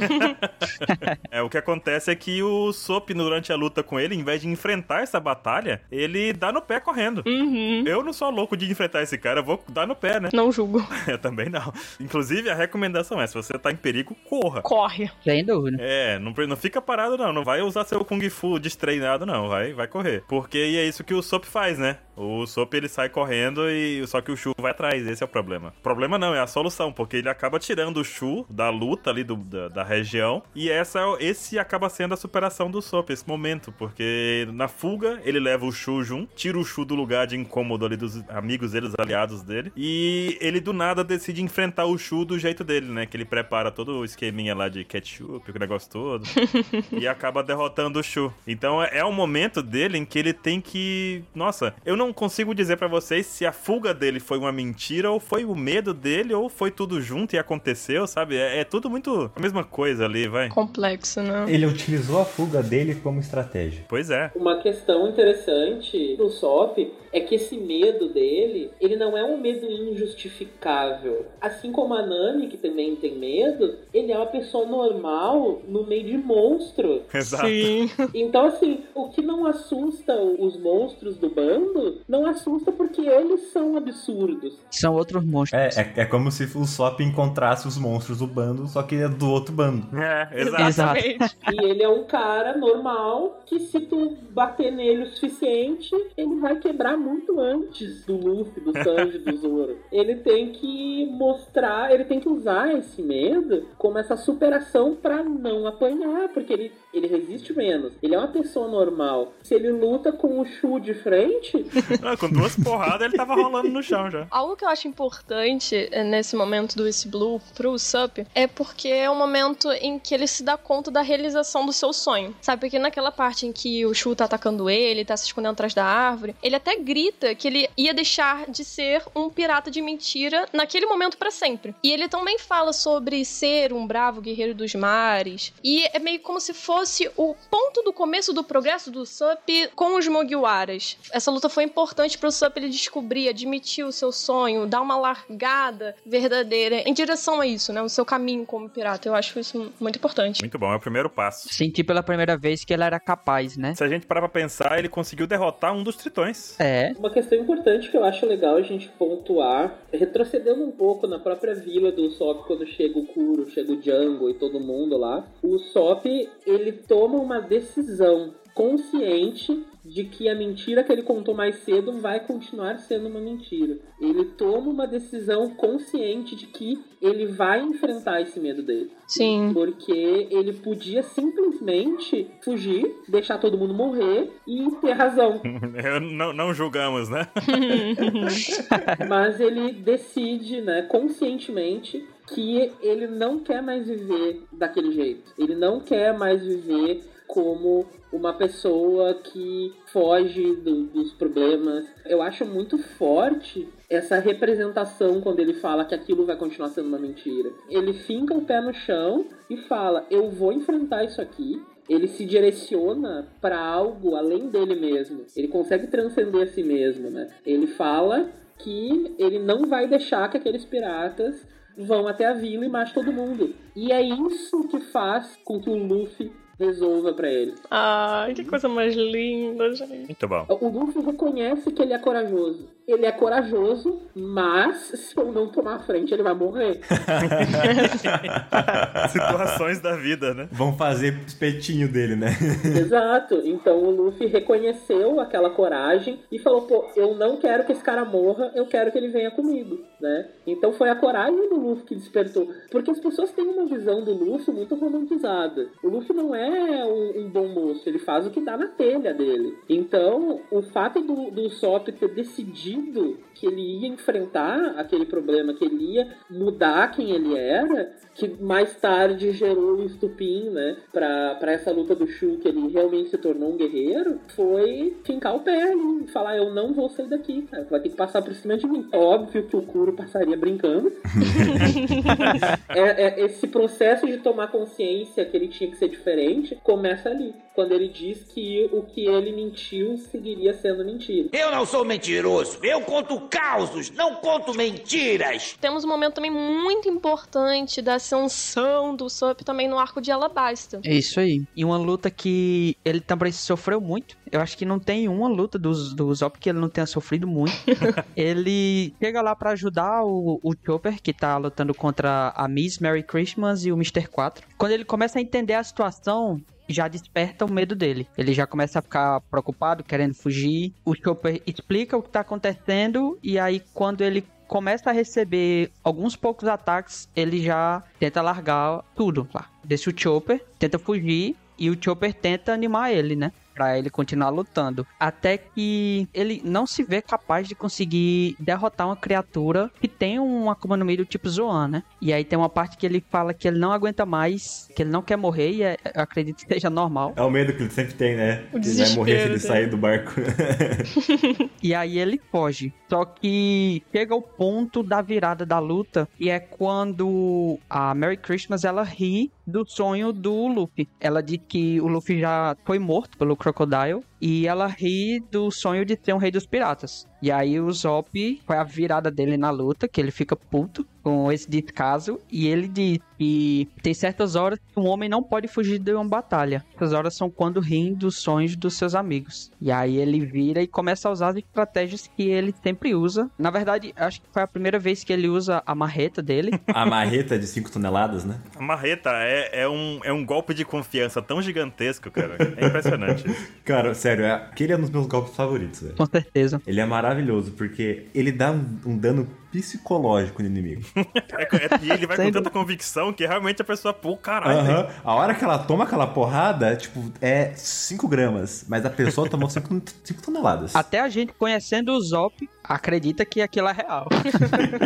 É, o que acontece é que o Sop, durante a luta com ele, em vez de enfrentar essa batalha, ele dá no pé correndo. uhum. Eu não sou louco de enfrentar esse cara, eu vou dar no pé, né? Não julgo. Eu também não. Inclusive, a recomendação é, se você tá em perigo, corra. Corre. Sem dúvida. É, não, não fica parado não, não vai usar seu Kung Fu destreinado não, vai, vai correr. Porque é isso que o Sop faz, né? O Sop ele sai correndo e só que o Shu vai atrás, esse é o problema. O problema não, é a solução, porque ele acaba tirando o Shu da luta ali do, da, da região e essa, esse acaba sendo a superação do Sop, esse momento, porque na fuga ele leva o Shu junto, tira o Shu do lugar de incômodo ali dos amigos dele, dos aliados dele, e ele do nada decide enfrentar o Shu do jeito dele, né? Que ele prepara todo o esqueminha lá de ketchup, o negócio todo, e acaba derrotando o Shu. Então é, é um momento dele em que ele tem que. Nossa, eu não consigo dizer pra vocês se a fuga dele foi uma mentira, ou foi o medo dele, ou foi tudo junto e aconteceu, sabe? É, é tudo muito a mesma coisa ali, vai. Complexo, né? Ele utilizou a fuga dele como estratégia. Pois é. Uma questão interessante do SOP é que esse medo dele, ele não é um medo injustificável. Assim como a Nami, que também tem medo, ele é uma pessoa normal no meio de monstro. Exato. Sim. Então, assim, o que não assusta os monstros do bando, não assusta porque eles são absurdos. São outros monstros. É, é, é como se o Sop encontrasse os monstros do bando, só que é do outro bando. É, exato. Exatamente. E ele é um cara normal que se tu bater nele o suficiente, ele vai quebrar muito antes do Luffy, do Sanji, do Zoro. Ele tem que mostrar, ele tem que usar esse medo como essa superação pra não apanhar, porque ele, ele resiste menos. Ele é uma pessoa normal. Se ele luta com o Shu de frente, Ah, com duas porradas ele tava rolando no chão já. Algo que eu acho importante eh, nesse momento do Ace Blue pro Sup é porque é o momento em que ele se dá conta da realização do seu sonho. Sabe? Porque naquela parte em que o Shu tá atacando ele, tá se escondendo atrás da árvore, ele até grita que ele ia deixar de ser um pirata de mentira naquele momento pra sempre. E ele também fala sobre ser um bravo guerreiro dos mares. E é meio como se fosse o ponto do começo do progresso do Sup com os Mugiwaras. Essa luta foi importante pro Sup ele descobrir, admitir o seu sonho, dar uma largada verdadeira em direção a isso, né? O seu caminho como pirata. Eu acho isso muito importante. Muito bom, é o primeiro passo. Senti pela primeira vez que ele era capaz, né? Se a gente parar pra pensar, ele conseguiu derrotar um dos tritões. É. Uma questão importante que eu acho legal a gente pontuar, retrocedendo um pouco na própria vila do Sop quando chega o Kuro, chega o Django e todo mundo lá, o Sop ele toma uma decisão consciente de que a mentira que ele contou mais cedo vai continuar sendo uma mentira. Ele toma uma decisão consciente de que ele vai enfrentar esse medo dele. Sim. Porque ele podia simplesmente fugir, deixar todo mundo morrer e ter razão. Não, não julgamos, né? Mas ele decide, né, conscientemente que ele não quer mais viver daquele jeito. Ele não quer mais viver como uma pessoa que foge do- dos problemas. Eu acho muito forte essa representação quando ele fala que aquilo vai continuar sendo uma mentira. Ele finca o pé no chão e fala: Eu vou enfrentar isso aqui. Ele se direciona para algo além dele mesmo. Ele consegue transcender a si mesmo, né? Ele fala que ele não vai deixar que aqueles piratas vão até a vila e matem todo mundo. E é isso que faz com que o Luffy resolva pra ele. Ai, que coisa mais linda, gente. Muito bom. O Luffy reconhece que ele é corajoso. Ele é corajoso, mas se eu não tomar a frente, ele vai morrer. Situações da vida, né? Vão fazer espetinho dele, né? Exato. Então o Luffy reconheceu aquela coragem e falou: pô, eu não quero que esse cara morra, eu quero que ele venha comigo, né? Então foi a coragem do Luffy que despertou. Porque as pessoas têm uma visão do Luffy muito romantizada. O Luffy não é um, um bom moço, ele faz o que dá na telha dele. Então, o fato do, do Sop ter decidido que ele ia enfrentar aquele problema, que ele ia mudar quem ele era, que mais tarde gerou o estupim, né, pra, pra essa luta do Shu, que ele realmente se tornou um guerreiro, foi fincar o pé e falar: Eu não vou sair daqui, cara, vai ter que passar por cima de mim. Óbvio que o Kuro passaria brincando. é, é, esse processo de tomar consciência que ele tinha que ser diferente começa ali, quando ele diz que o que ele mentiu seguiria sendo mentira. Eu não sou mentiroso. Eu conto causos, não conto mentiras. Temos um momento também muito importante da ascensão do Sup também no arco de Alabasta. É isso aí. E uma luta que ele também sofreu muito. Eu acho que não tem uma luta do, do Zop que ele não tenha sofrido muito. ele chega lá pra ajudar o, o Chopper, que tá lutando contra a Miss Merry Christmas e o Mr. 4. Quando ele começa a entender a situação, já desperta o medo dele. Ele já começa a ficar preocupado, querendo fugir. O Chopper explica o que tá acontecendo e aí quando ele começa a receber alguns poucos ataques, ele já tenta largar tudo lá. Deixa o Chopper, tenta fugir e o Chopper tenta animar ele, né? Pra ele continuar lutando. Até que ele não se vê capaz de conseguir derrotar uma criatura que tem um Akuma no Mi do tipo Zoan, né? E aí tem uma parte que ele fala que ele não aguenta mais, que ele não quer morrer, e é- eu acredito que seja normal. É o medo que ele sempre tem, né? O Ele vai morrer se ele sair do barco. E aí ele foge. Só que chega o ponto da virada da luta e é quando a Merry Christmas ela ri do sonho do Luffy. Ela diz que o Luffy já foi morto pelo Crocodile e ela ri do sonho de ter um rei dos piratas. E aí o Zop foi a virada dele na luta, que ele fica puto com esse dito caso, e ele diz que tem certas horas que um homem não pode fugir de uma batalha. Essas horas são quando riem dos sonhos dos seus amigos. E aí ele vira e começa a usar as estratégias que ele sempre usa. Na verdade, acho que foi a primeira vez que ele usa a marreta dele. A marreta de 5 toneladas, né? A marreta é, é, um, é um golpe de confiança tão gigantesco, cara. É impressionante. Cara, sério, é, aquele é um dos meus golpes favoritos, velho. Com certeza. Ele é maravilhoso, porque ele dá um, um dano psicológico no inimigo. É, é, e ele vai com tanta convicção que realmente a pessoa, pô, caralho. Né? A hora que ela toma aquela porrada, tipo, é 5 gramas, mas a pessoa tomou 5 toneladas. Até a gente conhecendo o Zop acredita que aquilo é real.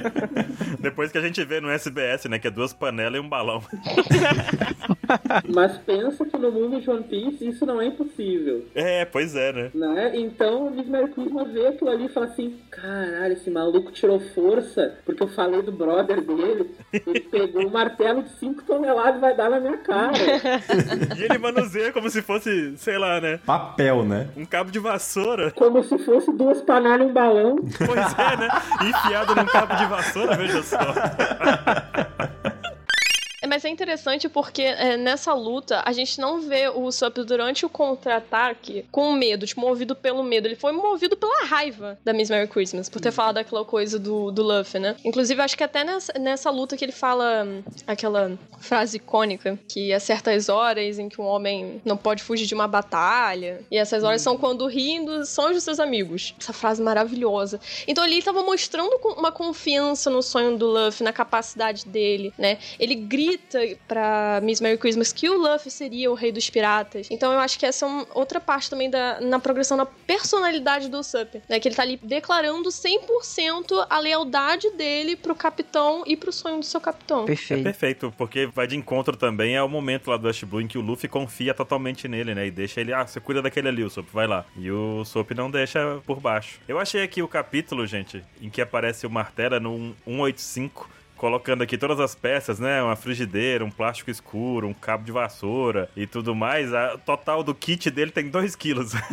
Depois que a gente vê no SBS, né, que é duas panelas e um balão. Mas pensa que no mundo de One Piece isso não é impossível. É, pois é, né? Né? Então o Mercúrio vê aquilo ali e fala assim: caralho, esse maluco tirou força porque eu falei do brother dele. Ele pegou um martelo de 5 toneladas e vai dar na minha cara. E ele manuseia como se fosse, sei lá, né? Papel, né? Um cabo de vassoura. Como se fosse duas panelas e um balão. Pois é, né? Enfiado num cabo de vassoura, veja só. Mas é interessante porque é, nessa luta a gente não vê o Usopp durante o contra-ataque com medo, tipo, movido pelo medo. Ele foi movido pela raiva da Miss Merry Christmas, por ter falado aquela coisa do, do Luffy, né? Inclusive, acho que até nessa, nessa luta que ele fala hum, aquela frase icônica, que há certas horas em que um homem não pode fugir de uma batalha, e essas horas são quando riem dos sonhos dos seus amigos. Essa frase maravilhosa. Então ali ele tava mostrando uma confiança no sonho do Luffy, na capacidade dele, né? Ele grita pra Miss Merry Christmas que o Luffy seria o rei dos piratas. Então eu acho que essa é uma outra parte também da, na progressão da personalidade do Usopp, né? Que ele tá ali declarando 100% a lealdade dele pro capitão e pro sonho do seu capitão. É Perfeito. perfeito, porque vai de encontro também ao momento lá do West Blue em que o Luffy confia totalmente nele, né? E deixa ele, ah, você cuida daquele ali, o Sop, vai lá. E o Sop não deixa por baixo. Eu achei aqui o capítulo, gente, em que aparece o Martela no 185. Colocando aqui todas as peças, né? Uma frigideira, um plástico escuro, um cabo de vassoura e tudo mais. A total do kit dele tem 2 quilos.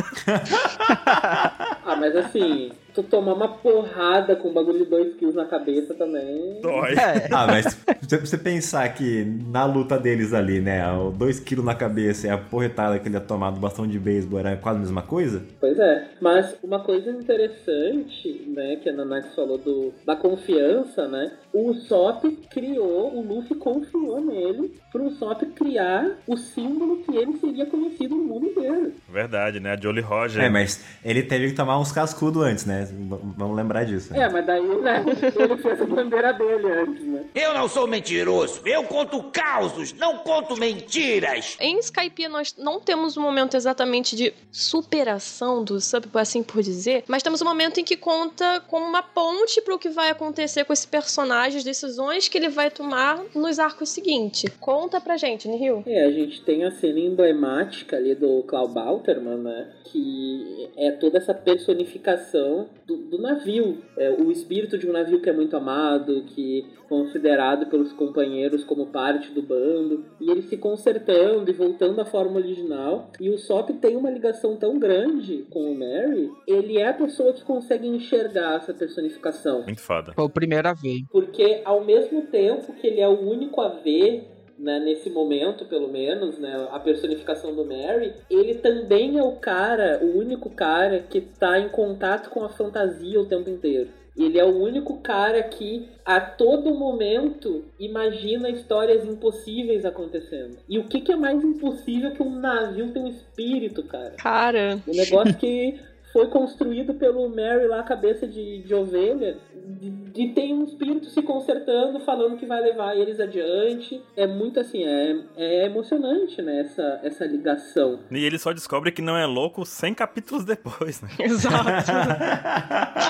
Ah, mas assim, tu tomar uma porrada com um bagulho de 2 quilos na cabeça também. Dói. É, Ah, mas se você pensar que na luta deles ali, né, 2kg na cabeça e a porretada que ele ia tomar do bastão de beisebol era quase a mesma coisa? Pois é. Mas uma coisa interessante, né, que a Nanax falou do, da confiança, né? O Usopp criou, o Luffy confiou nele pro Usopp criar o símbolo que ele seria conhecido no mundo inteiro. Verdade, né? A Jolly Roger. É, mas ele teve que tomar uns cascudos antes, né? Vamos lembrar disso. né? É, mas daí, né, ele fez a bandeira dele antes, né? Eu não sou mentiroso. Eu conto causos, não conto mentiras. Em Skype nós não temos um momento exatamente de superação do Sub, por assim por dizer, mas temos um momento em que conta como uma ponte para o que vai acontecer com esse personagem, as decisões que ele vai tomar nos arcos seguintes. Conta pra gente, Nihil. É, a gente tem a cena emblemática ali do Klaus Balterman, né? Que é toda essa personificação do, do navio. É, o espírito de um navio que é muito amado, que é considerado pelos companheiros como parte do bando. E ele se consertando e voltando à forma original. E o Sop tem uma ligação tão grande com o Mary, ele é a pessoa que consegue enxergar essa personificação. Muito foda. foi o primeiro a ver. Porque ao mesmo tempo que ele é o único a ver, né, nesse momento, pelo menos, né, a personificação do Mary, ele também é o cara, o único cara que tá em contato com a fantasia o tempo inteiro. Ele é o único cara que a todo momento imagina histórias impossíveis acontecendo. E o que, que é mais impossível que um navio ter um espírito, cara? Cara, Um negócio que foi construído pelo Mary lá, cabeça de, de ovelha, de, de ter um espírito se consertando, falando que vai levar eles adiante. É muito assim, é, é emocionante, né, essa, essa ligação. E ele só descobre que não é louco 100 capítulos depois, né? exato.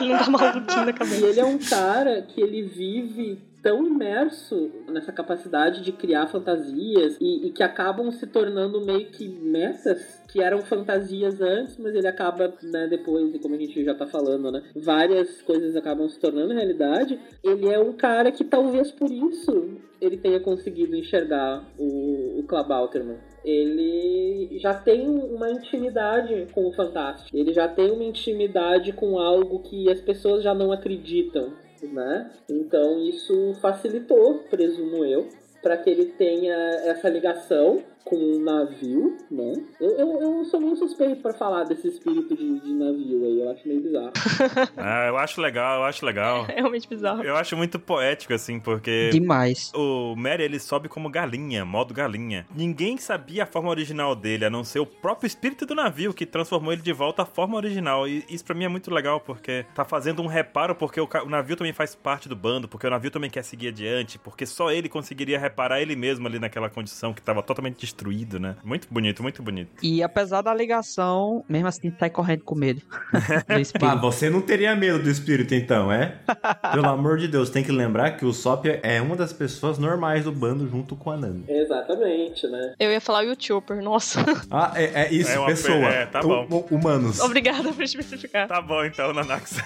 ele não tá maluquinho na E cabeça. ele é um cara que ele vive tão imerso nessa capacidade de criar fantasias e, e que acabam se tornando meio que metas que eram fantasias antes, mas ele acaba, né, depois, e como a gente já tá falando, né, várias coisas acabam se tornando realidade. Ele é um cara que talvez por isso ele tenha conseguido enxergar o, o Clabalterman. ele já tem uma intimidade com o fantástico. Ele já tem uma intimidade com algo que as pessoas já não acreditam, né? Então isso facilitou, presumo eu, para que ele tenha essa ligação com um navio, né? Eu, eu, eu sou meio suspeito pra falar desse espírito de, de navio aí, eu acho meio bizarro. Ah, eu acho legal, eu acho legal. É realmente bizarro. Eu acho muito poético, assim, porque Demais. o Mary, ele sobe como galinha, modo galinha. Ninguém sabia a forma original dele, a não ser o próprio espírito do navio que transformou ele de volta à forma original. E isso pra mim é muito legal, porque tá fazendo um reparo, porque o, o navio também faz parte do bando, porque o navio também quer seguir adiante, porque só ele conseguiria reparar ele mesmo ali naquela condição que tava totalmente destruído, né? Muito bonito, muito bonito. E apesar da ligação, mesmo assim, sai correndo com medo. do Ah, você não teria medo do espírito então, é? Pelo amor de Deus, tem que lembrar que o Sop é uma das pessoas normais do bando junto com a Nami. Exatamente, né? Eu ia falar YouTuber, nossa. Ah, é, é isso, É uma pessoa. pe- é, tá bom. Hu- humanos. Obrigada por especificar. Tá bom então, Nanax.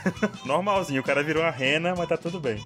Normalzinho, o cara virou a rena, mas tá tudo bem.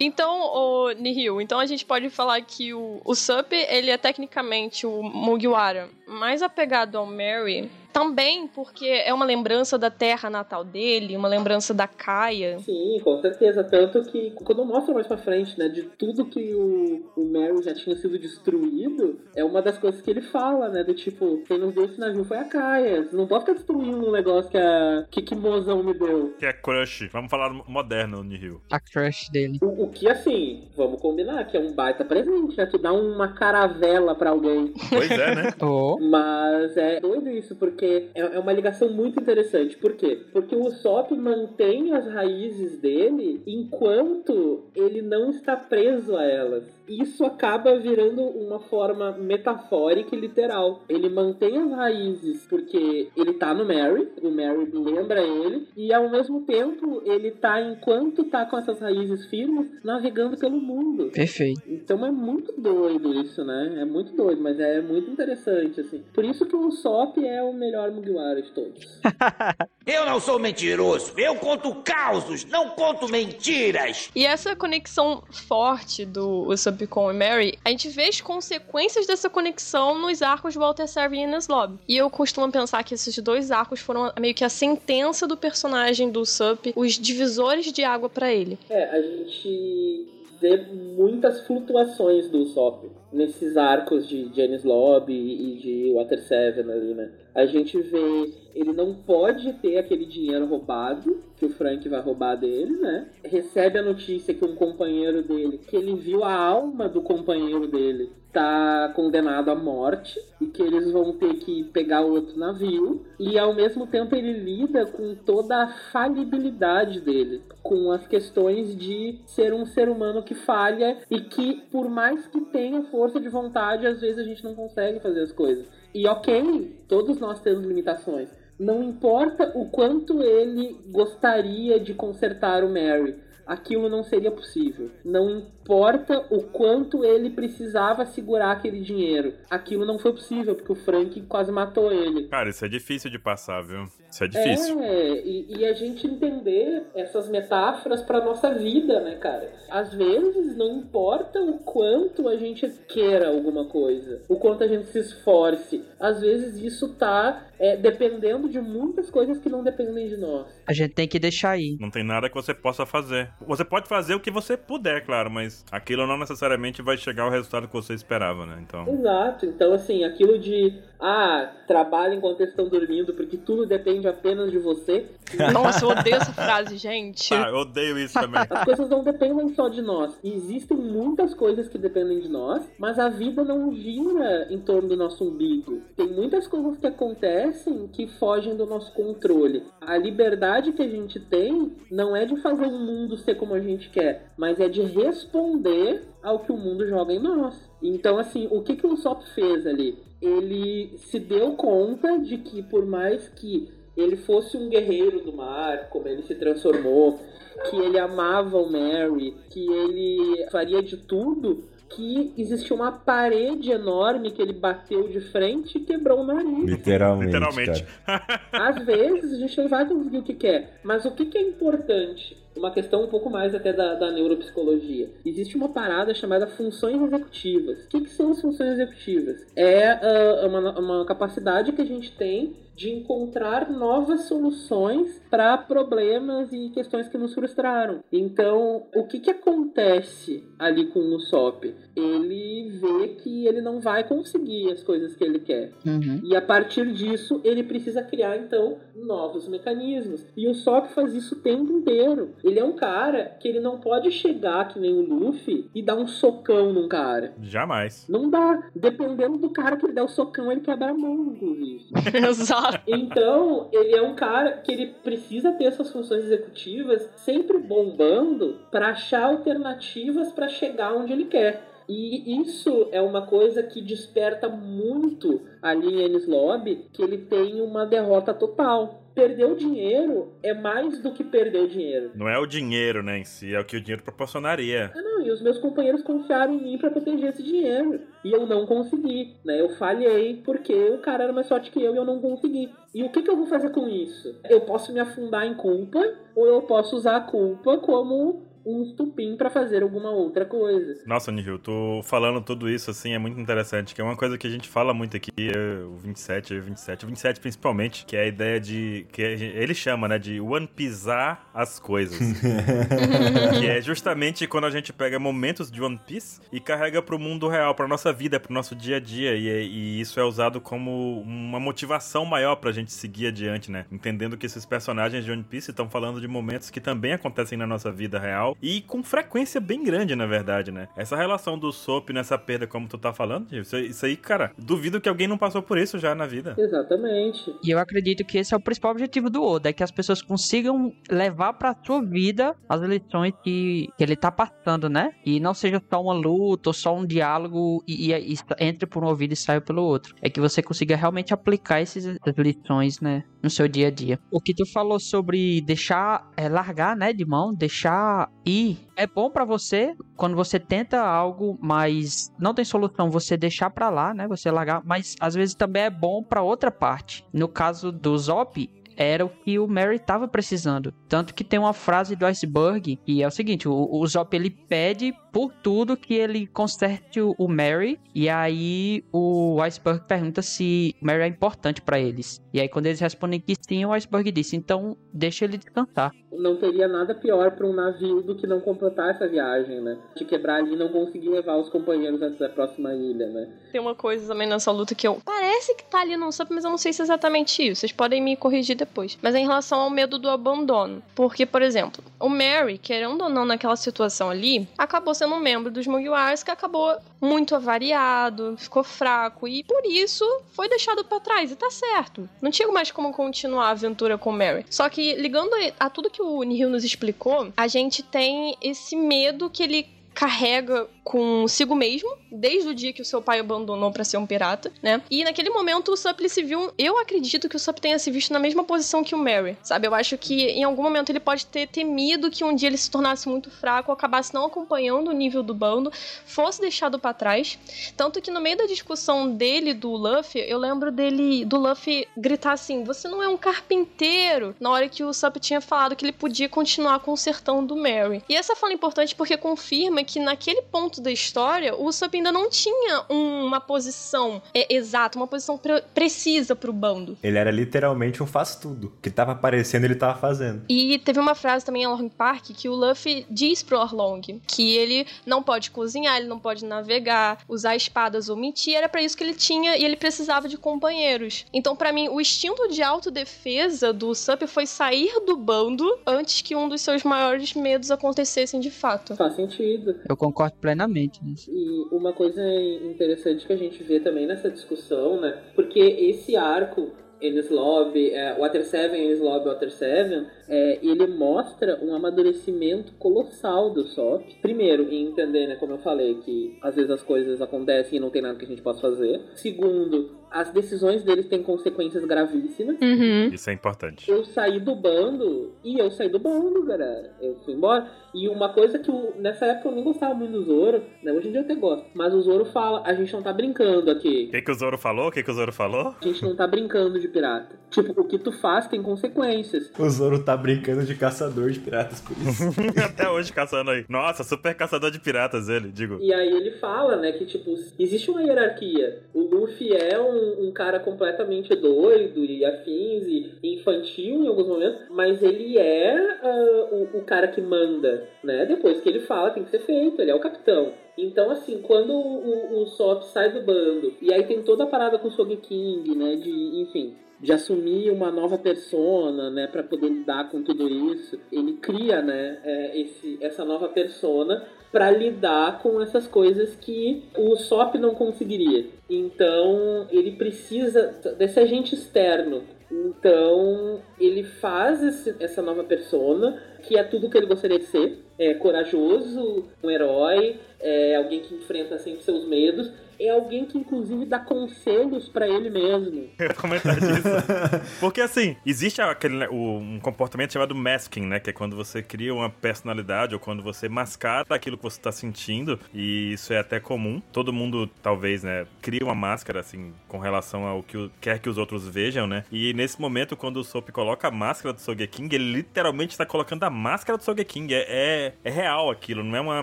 Então, o Nihil, então a gente pode falar que o, o Sup, ele é tecnicamente o Mugiwara. Mais apegado ao Mary, também porque é uma lembrança da terra natal dele, uma lembrança da Kaia. Sim, com certeza. Tanto que quando mostra mais pra frente, né, de tudo que o, o Mary já tinha sido destruído, é uma das coisas que ele fala, né? Do tipo, quem nos deu esse navio foi a Kaia. Você não pode ficar destruindo um negócio que a que, que mozão me deu. Que é crush. Vamos falar moderno, Nihil. A crush dele. O, o que, assim, vamos combinar, que é um baita presente, né? Tu dá uma caravela pra alguém. Pois é, né? Oh, Mas é doido isso, porque é é uma ligação muito interessante. Por quê? Porque o Usopp mantém as raízes dele enquanto ele não está preso a elas. Isso acaba virando uma forma metafórica e literal. Ele mantém as raízes porque ele tá no Mary, o Mary lembra ele, e ao mesmo tempo ele tá, enquanto tá com essas raízes firmes, navegando pelo mundo. perfeito. Então é muito doido isso, né? É muito doido, mas é muito interessante, assim. Por isso que o Usopp é o melhor Mugiwara de todos. Eu não sou mentiroso. Eu conto causos, não conto mentiras. E essa conexão forte do Usopp com o Mary, a gente vê as consequências dessa conexão nos arcos de Walter Servin e Ines Lobby. E eu costumo pensar que esses dois arcos foram meio que a sentença do personagem do Usopp, os divisores de água pra ele. É, a gente vê muitas flutuações do Usopp nesses arcos de Janice Lobby e de Water Seven ali, né? A gente vê ele não pode ter aquele dinheiro roubado que o Frank vai roubar dele, né? Recebe a notícia que um companheiro dele, que ele viu a alma do companheiro dele, tá condenado à morte e que eles vão ter que pegar outro navio e ao mesmo tempo ele lida com toda a falibilidade dele, com as questões de ser um ser humano que falha e que por mais que tenha de vontade, às vezes a gente não consegue fazer as coisas. E ok, todos nós temos limitações. Não importa o quanto ele gostaria de consertar o Mary, aquilo não seria possível. Não importa o quanto ele precisava segurar aquele dinheiro, aquilo não foi possível porque o Frank quase matou ele. Cara, isso é difícil de passar, viu? Isso é difícil. É, e, e a gente entender essas metáforas pra nossa vida, né, cara? Às vezes não importa o quanto a gente queira alguma coisa, o quanto a gente se esforce. Às vezes isso tá é, dependendo de muitas coisas que não dependem de nós. A gente tem que deixar aí. Não tem nada que você possa fazer. Você pode fazer o que você puder, claro, mas aquilo não necessariamente vai chegar ao resultado que você esperava, né? Então. Exato. Então, assim, aquilo de ah, trabalha enquanto eles estão dormindo porque tudo depende apenas de você. Nossa, eu odeio essa frase, gente. Ah, eu odeio isso também. As coisas não dependem só de nós. Existem muitas coisas que dependem de nós, mas a vida não gira em torno do nosso umbigo. Tem muitas coisas que acontecem que fogem do nosso controle. A liberdade que a gente tem não é de fazer o mundo ser como a gente quer, mas é de responder ao que o mundo joga em nós. Então, assim, o que, que o Usopp fez ali? Ele se deu conta de que, por mais que ele fosse um guerreiro do mar, como ele se transformou, que ele amava o Mary, que ele faria de tudo, que existia uma parede enorme que ele bateu de frente e quebrou o nariz. Literalmente. Literalmente. Às vezes a gente não vai conseguir o que quer, mas o que, que é importante? Uma questão um pouco mais até da, da neuropsicologia. Existe uma parada chamada funções executivas. O que, que são as funções executivas? É uh, uma, uma capacidade que a gente tem de encontrar novas soluções para problemas e questões que nos frustraram. Então, o que, que acontece ali com o Usopp? Ele vê que ele não vai conseguir as coisas que ele quer. Uhum. E a partir disso, ele precisa criar, então, novos mecanismos. E o Usopp faz isso o tempo inteiro. Ele é um cara que ele não pode chegar que nem o Luffy e dar um socão num cara. Jamais. Não dá. Dependendo do cara que ele der o socão, ele quebra a mão, inclusive. Exato. Então, ele é um cara que ele precisa ter essas funções executivas sempre bombando para achar alternativas para chegar onde ele quer. E isso é uma coisa que desperta muito ali em Ennis Lobby, que ele tem uma derrota total. Perder o dinheiro é mais do que perder o dinheiro. Não é o dinheiro, né, em si, é o que o dinheiro proporcionaria. Ah, não, e os meus companheiros confiaram em mim para proteger esse dinheiro. E eu não consegui, né? Eu falhei porque o cara era mais forte que eu e eu não consegui. E o que, que eu vou fazer com isso? Eu posso me afundar em culpa ou eu posso usar a culpa como um estupim para fazer alguma outra coisa. Nossa, Nihil, tô falando tudo isso assim, é muito interessante, que é uma coisa que a gente fala muito aqui, é o 27, o 27, o 27 principalmente, que é a ideia de, que ele chama, né, de one pisar as coisas. que é justamente quando a gente pega momentos de One Piece e carrega pro mundo real, pra nossa vida, pro nosso dia a dia, e, e isso é usado como uma motivação maior pra gente seguir adiante, né? Entendendo que esses personagens de One Piece estão falando de momentos que também acontecem na nossa vida real e com frequência bem grande, na verdade, né? Essa relação do Soap nessa perda, como tu tá falando, isso, isso aí, cara, duvido que alguém não passou por isso já na vida. Exatamente. E eu acredito que esse é o principal objetivo do Oda, é que as pessoas consigam levar pra sua vida as lições que, que ele tá passando, né? E não seja só uma luta ou só um diálogo e, e, e entre por um ouvido e saia pelo outro. É que você consiga realmente aplicar esses, essas lições, né? No seu dia a dia. O que tu falou sobre deixar, é, largar, né, de mão, deixar ir é bom para você quando você tenta algo, mas não tem solução, você deixar para lá, né? Você largar, mas às vezes também é bom para outra parte. No caso do Zop, era o que o Mary estava precisando. Tanto que tem uma frase do Iceberg que é o seguinte: o, o Zop ele pede por tudo que ele conserte o, o Mary, e aí o Iceberg pergunta se Mary é importante para eles. E aí quando eles respondem que sim, o Iceberg disse: então deixa ele descansar. Não teria nada pior para um navio do que não completar essa viagem, né? De quebrar ali e não conseguir levar os companheiros antes da próxima ilha, né? Tem uma coisa também nessa luta que eu. Parece que tá ali no Sup, mas eu não sei se é exatamente isso. Vocês podem me corrigir depois. Mas é em relação ao medo do abandono. Porque, por exemplo, o Mary, querendo ou não naquela situação ali, acabou sendo um membro dos Mugiwaras que acabou muito avariado, ficou fraco e por isso foi deixado para trás. E tá certo. Não tinha mais como continuar a aventura com o Mary. Só que ligando a tudo que o Nihil nos explicou, a gente tem esse medo que ele carrega consigo mesmo, desde o dia que o seu pai abandonou para ser um pirata, né? E naquele momento o Sup se viu. Eu acredito que o Sup tenha se visto na mesma posição que o Mary, sabe? Eu acho que em algum momento ele pode ter temido que um dia ele se tornasse muito fraco, acabasse não acompanhando o nível do bando, fosse deixado para trás. Tanto que no meio da discussão dele do Luffy, eu lembro dele, do Luffy gritar assim: Você não é um carpinteiro, na hora que o Sup tinha falado que ele podia continuar consertando o Mary. E essa fala é importante porque confirma que naquele ponto da história, o Usopp ainda não tinha uma posição é, exata, uma posição pre precisa pro bando. Ele era literalmente um faz-tudo. O que tava aparecendo, ele tava fazendo. E teve uma frase também em Long Park que o Luffy diz pro Arlong que ele não pode cozinhar, ele não pode navegar, usar espadas ou mentir. Era para isso que ele tinha e ele precisava de companheiros. Então, para mim, o instinto de autodefesa do Usopp foi sair do bando antes que um dos seus maiores medos acontecessem de fato. Faz sentido. Eu concordo plenamente nisso. E uma coisa interessante que a gente vê também nessa discussão, né? Porque esse arco Ennis Lobby, é, Water 7, Ennis Lobby, Water 7, é, ele mostra um amadurecimento colossal do Sop. Primeiro, em entender, né, como eu falei, que às vezes as coisas acontecem e não tem nada que a gente possa fazer. Segundo, as decisões deles têm consequências gravíssimas. Uhum. Isso é importante. Eu saí do bando e eu saí do bando, cara. Eu fui embora. E uma coisa que eu, nessa época eu nem gostava muito do Zoro, né? Hoje em dia eu até gosto. Mas o Zoro fala, a gente não tá brincando aqui. O que, que o Zoro falou? O que, que o Zoro falou? A gente não tá brincando de pirata. Tipo, o que tu faz tem consequências. O Zoro tá brincando de caçador de piratas por isso. Até hoje caçando aí. Nossa, super caçador de piratas ele, digo. E aí ele fala, né, que tipo, existe uma hierarquia. O Luffy é um, um cara completamente doido e afins e infantil em alguns momentos, mas ele é ah, o, o cara que manda, né? Depois que ele fala, tem que ser feito, ele é o capitão. Então, assim, quando o, o, o Sop sai do bando, e aí tem toda a parada com o Sogeking, né, de, enfim, de assumir uma nova persona, né, para poder lidar com tudo isso. Ele cria, né, é, esse, essa nova persona para lidar com essas coisas que o Sop não conseguiria. Então, ele precisa desse agente externo. Então, ele faz esse, essa nova persona, que é tudo que ele gostaria de ser. É corajoso, um herói, é alguém que enfrenta sempre seus medos, é alguém que inclusive dá conselhos para ele mesmo. Eu ia comentar disso. Porque assim, existe aquele, né, um comportamento chamado masking, né? Que é quando você cria uma personalidade ou quando você mascara aquilo que você tá sentindo. E isso é até comum. Todo mundo, talvez, né, cria uma máscara, assim, com relação ao que quer que os outros vejam, né? E nesse momento, quando o Soap coloca a máscara do Sogeking, ele literalmente está colocando a máscara do Sogeking. É, é, é real aquilo, não é uma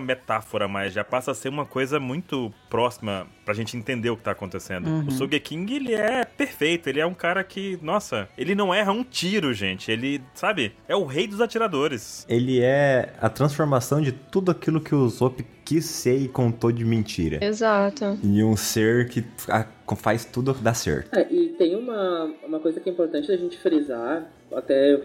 metáfora mais. Já passa a ser uma coisa muito próxima pra gente entender o que tá acontecendo. Uhum. O Sogeking, ele é perfeito. Ele é um cara que, nossa, ele não erra um tiro, gente. Ele, sabe, é o rei dos atiradores. Ele é a transformação de tudo aquilo que o Zop quis ser e contou de mentira. Exato. E um ser que fa- faz tudo dar certo. É, e tem uma, uma coisa que é importante a gente frisar, até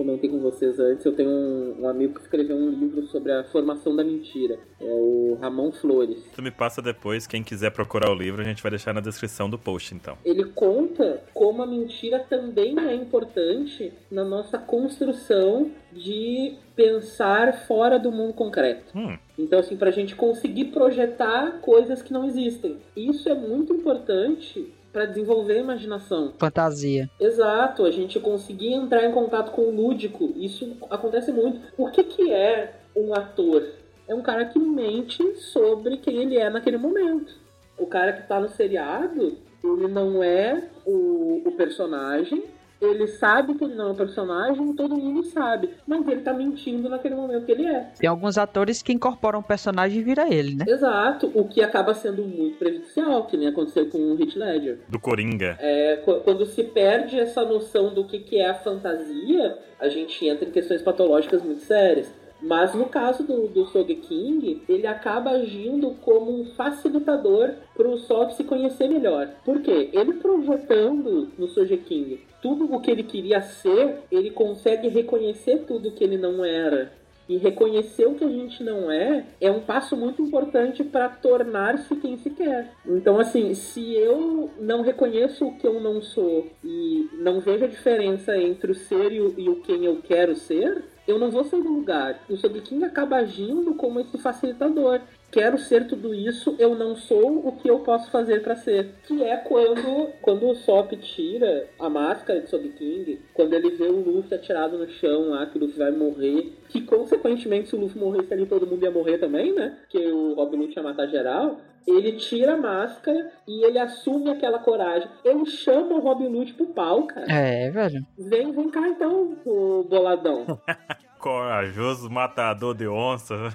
comentei com vocês antes, eu tenho um, um amigo que escreveu um livro sobre a formação da mentira, é o Ramon Flores. Tu me passa depois, quem quiser procurar o livro, a gente vai deixar na descrição do post, então. Ele conta como a mentira também é importante na nossa construção de pensar fora do mundo concreto. Hum, Então, assim, pra gente conseguir projetar coisas que não existem. Isso é muito importante para desenvolver a imaginação. Fantasia. Exato, a gente conseguir entrar em contato com o lúdico, isso acontece muito. O que, que é um ator? É um cara que mente sobre quem ele é naquele momento. O cara que tá no seriado, ele não é o, o personagem, ele sabe que ele não é o personagem, todo mundo sabe, mas ele tá mentindo naquele momento que ele é. Tem alguns atores que incorporam o personagem e vira ele, né? Exato, o que acaba sendo muito prejudicial, que nem aconteceu com o Heath Ledger. do Coringa. É, qu- quando se perde essa noção do que, que é a fantasia, a gente entra em questões patológicas muito sérias. Mas no caso do, do Sogeking, ele acaba agindo como um facilitador para o Sop se conhecer melhor. Por quê? Ele projetando no Sogeking tudo o que ele queria ser, ele consegue reconhecer tudo que ele não era. E reconhecer o que a gente não é é um passo muito importante para tornar-se quem se quer. Então, assim, se eu não reconheço o que eu não sou e não vejo a diferença entre o ser e o, e o quem eu quero ser, eu não vou sair do lugar. O Sogeking acaba agindo como esse facilitador. Quero ser tudo isso, eu não sou o que eu posso fazer para ser. Que é quando, quando o Sop tira a máscara de Sogeking, quando ele vê o Luffy atirado no chão lá, que o Luffy vai morrer. Que consequentemente, se o Luffy morresse ali, todo mundo ia morrer também, né? Porque o Robin Hood ia matar geral. Ele tira a máscara e ele assume aquela coragem. Ele chama o Robin Hood pro pau, cara. É, velho. Vem, vem cá então, o boladão. Corajoso matador de onça.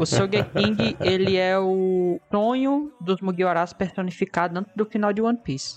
O Sogeking, ele é o sonho dos Mugiwaras personificado antes do final de One Piece.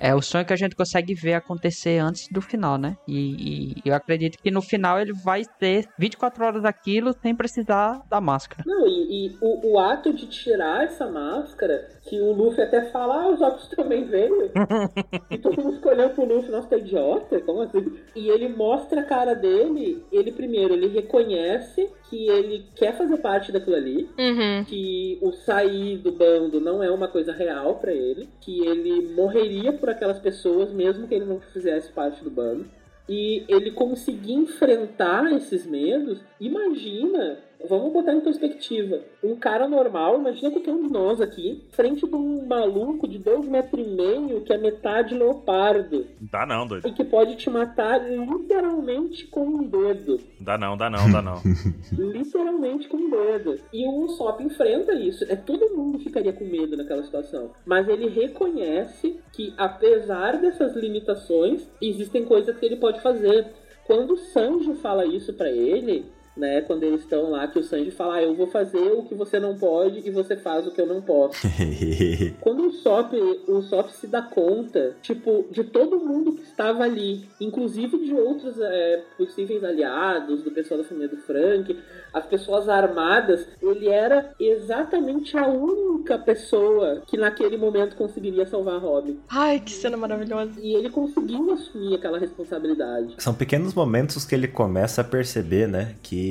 É, É o sonho que a gente consegue ver acontecer antes do final, né? E, e eu acredito que no final ele vai ter 24 horas daquilo sem precisar da máscara. Não, e, e o, o ato de tirar essa máscara, que o Luffy até fala, ah, os óculos também veio. e todo mundo ficou olhando pro Luffy, nossa, tá idiota? Como assim? E ele mostra a cara dele, ele primeiro, ele reconhece que ele quer fazer parte daquilo ali, Uhum. que o sair do bando não é uma coisa real pra ele, que ele morreria por aquelas pessoas mesmo que ele não fizesse parte do bando. e ele conseguir enfrentar esses medos, imagina Vamos botar em perspectiva. Um cara normal, imagina qualquer um de nós aqui, frente de um maluco de dois metros e meio que é metade leopardo. Dá não, doido. E que pode te matar literalmente com um dedo. Dá não, dá não, dá não. literalmente com um dedo. E o Usopp enfrenta isso. É todo mundo ficaria com medo naquela situação. Mas ele reconhece que apesar dessas limitações, existem coisas que ele pode fazer. Quando o Sanji fala isso para ele, né? Quando eles estão lá, que o Sanji fala, ah, eu vou fazer o que você não pode e você faz o que eu não posso. Quando o Sop, o Sop se dá conta, tipo, de todo mundo que estava ali, inclusive de outros é, possíveis aliados, do pessoal da família do Frank, as pessoas armadas, ele era exatamente a única pessoa que naquele momento conseguiria salvar a Robin. Ai, que cena maravilhosa. E ele conseguiu assumir aquela responsabilidade. São pequenos momentos que ele começa a perceber, né, que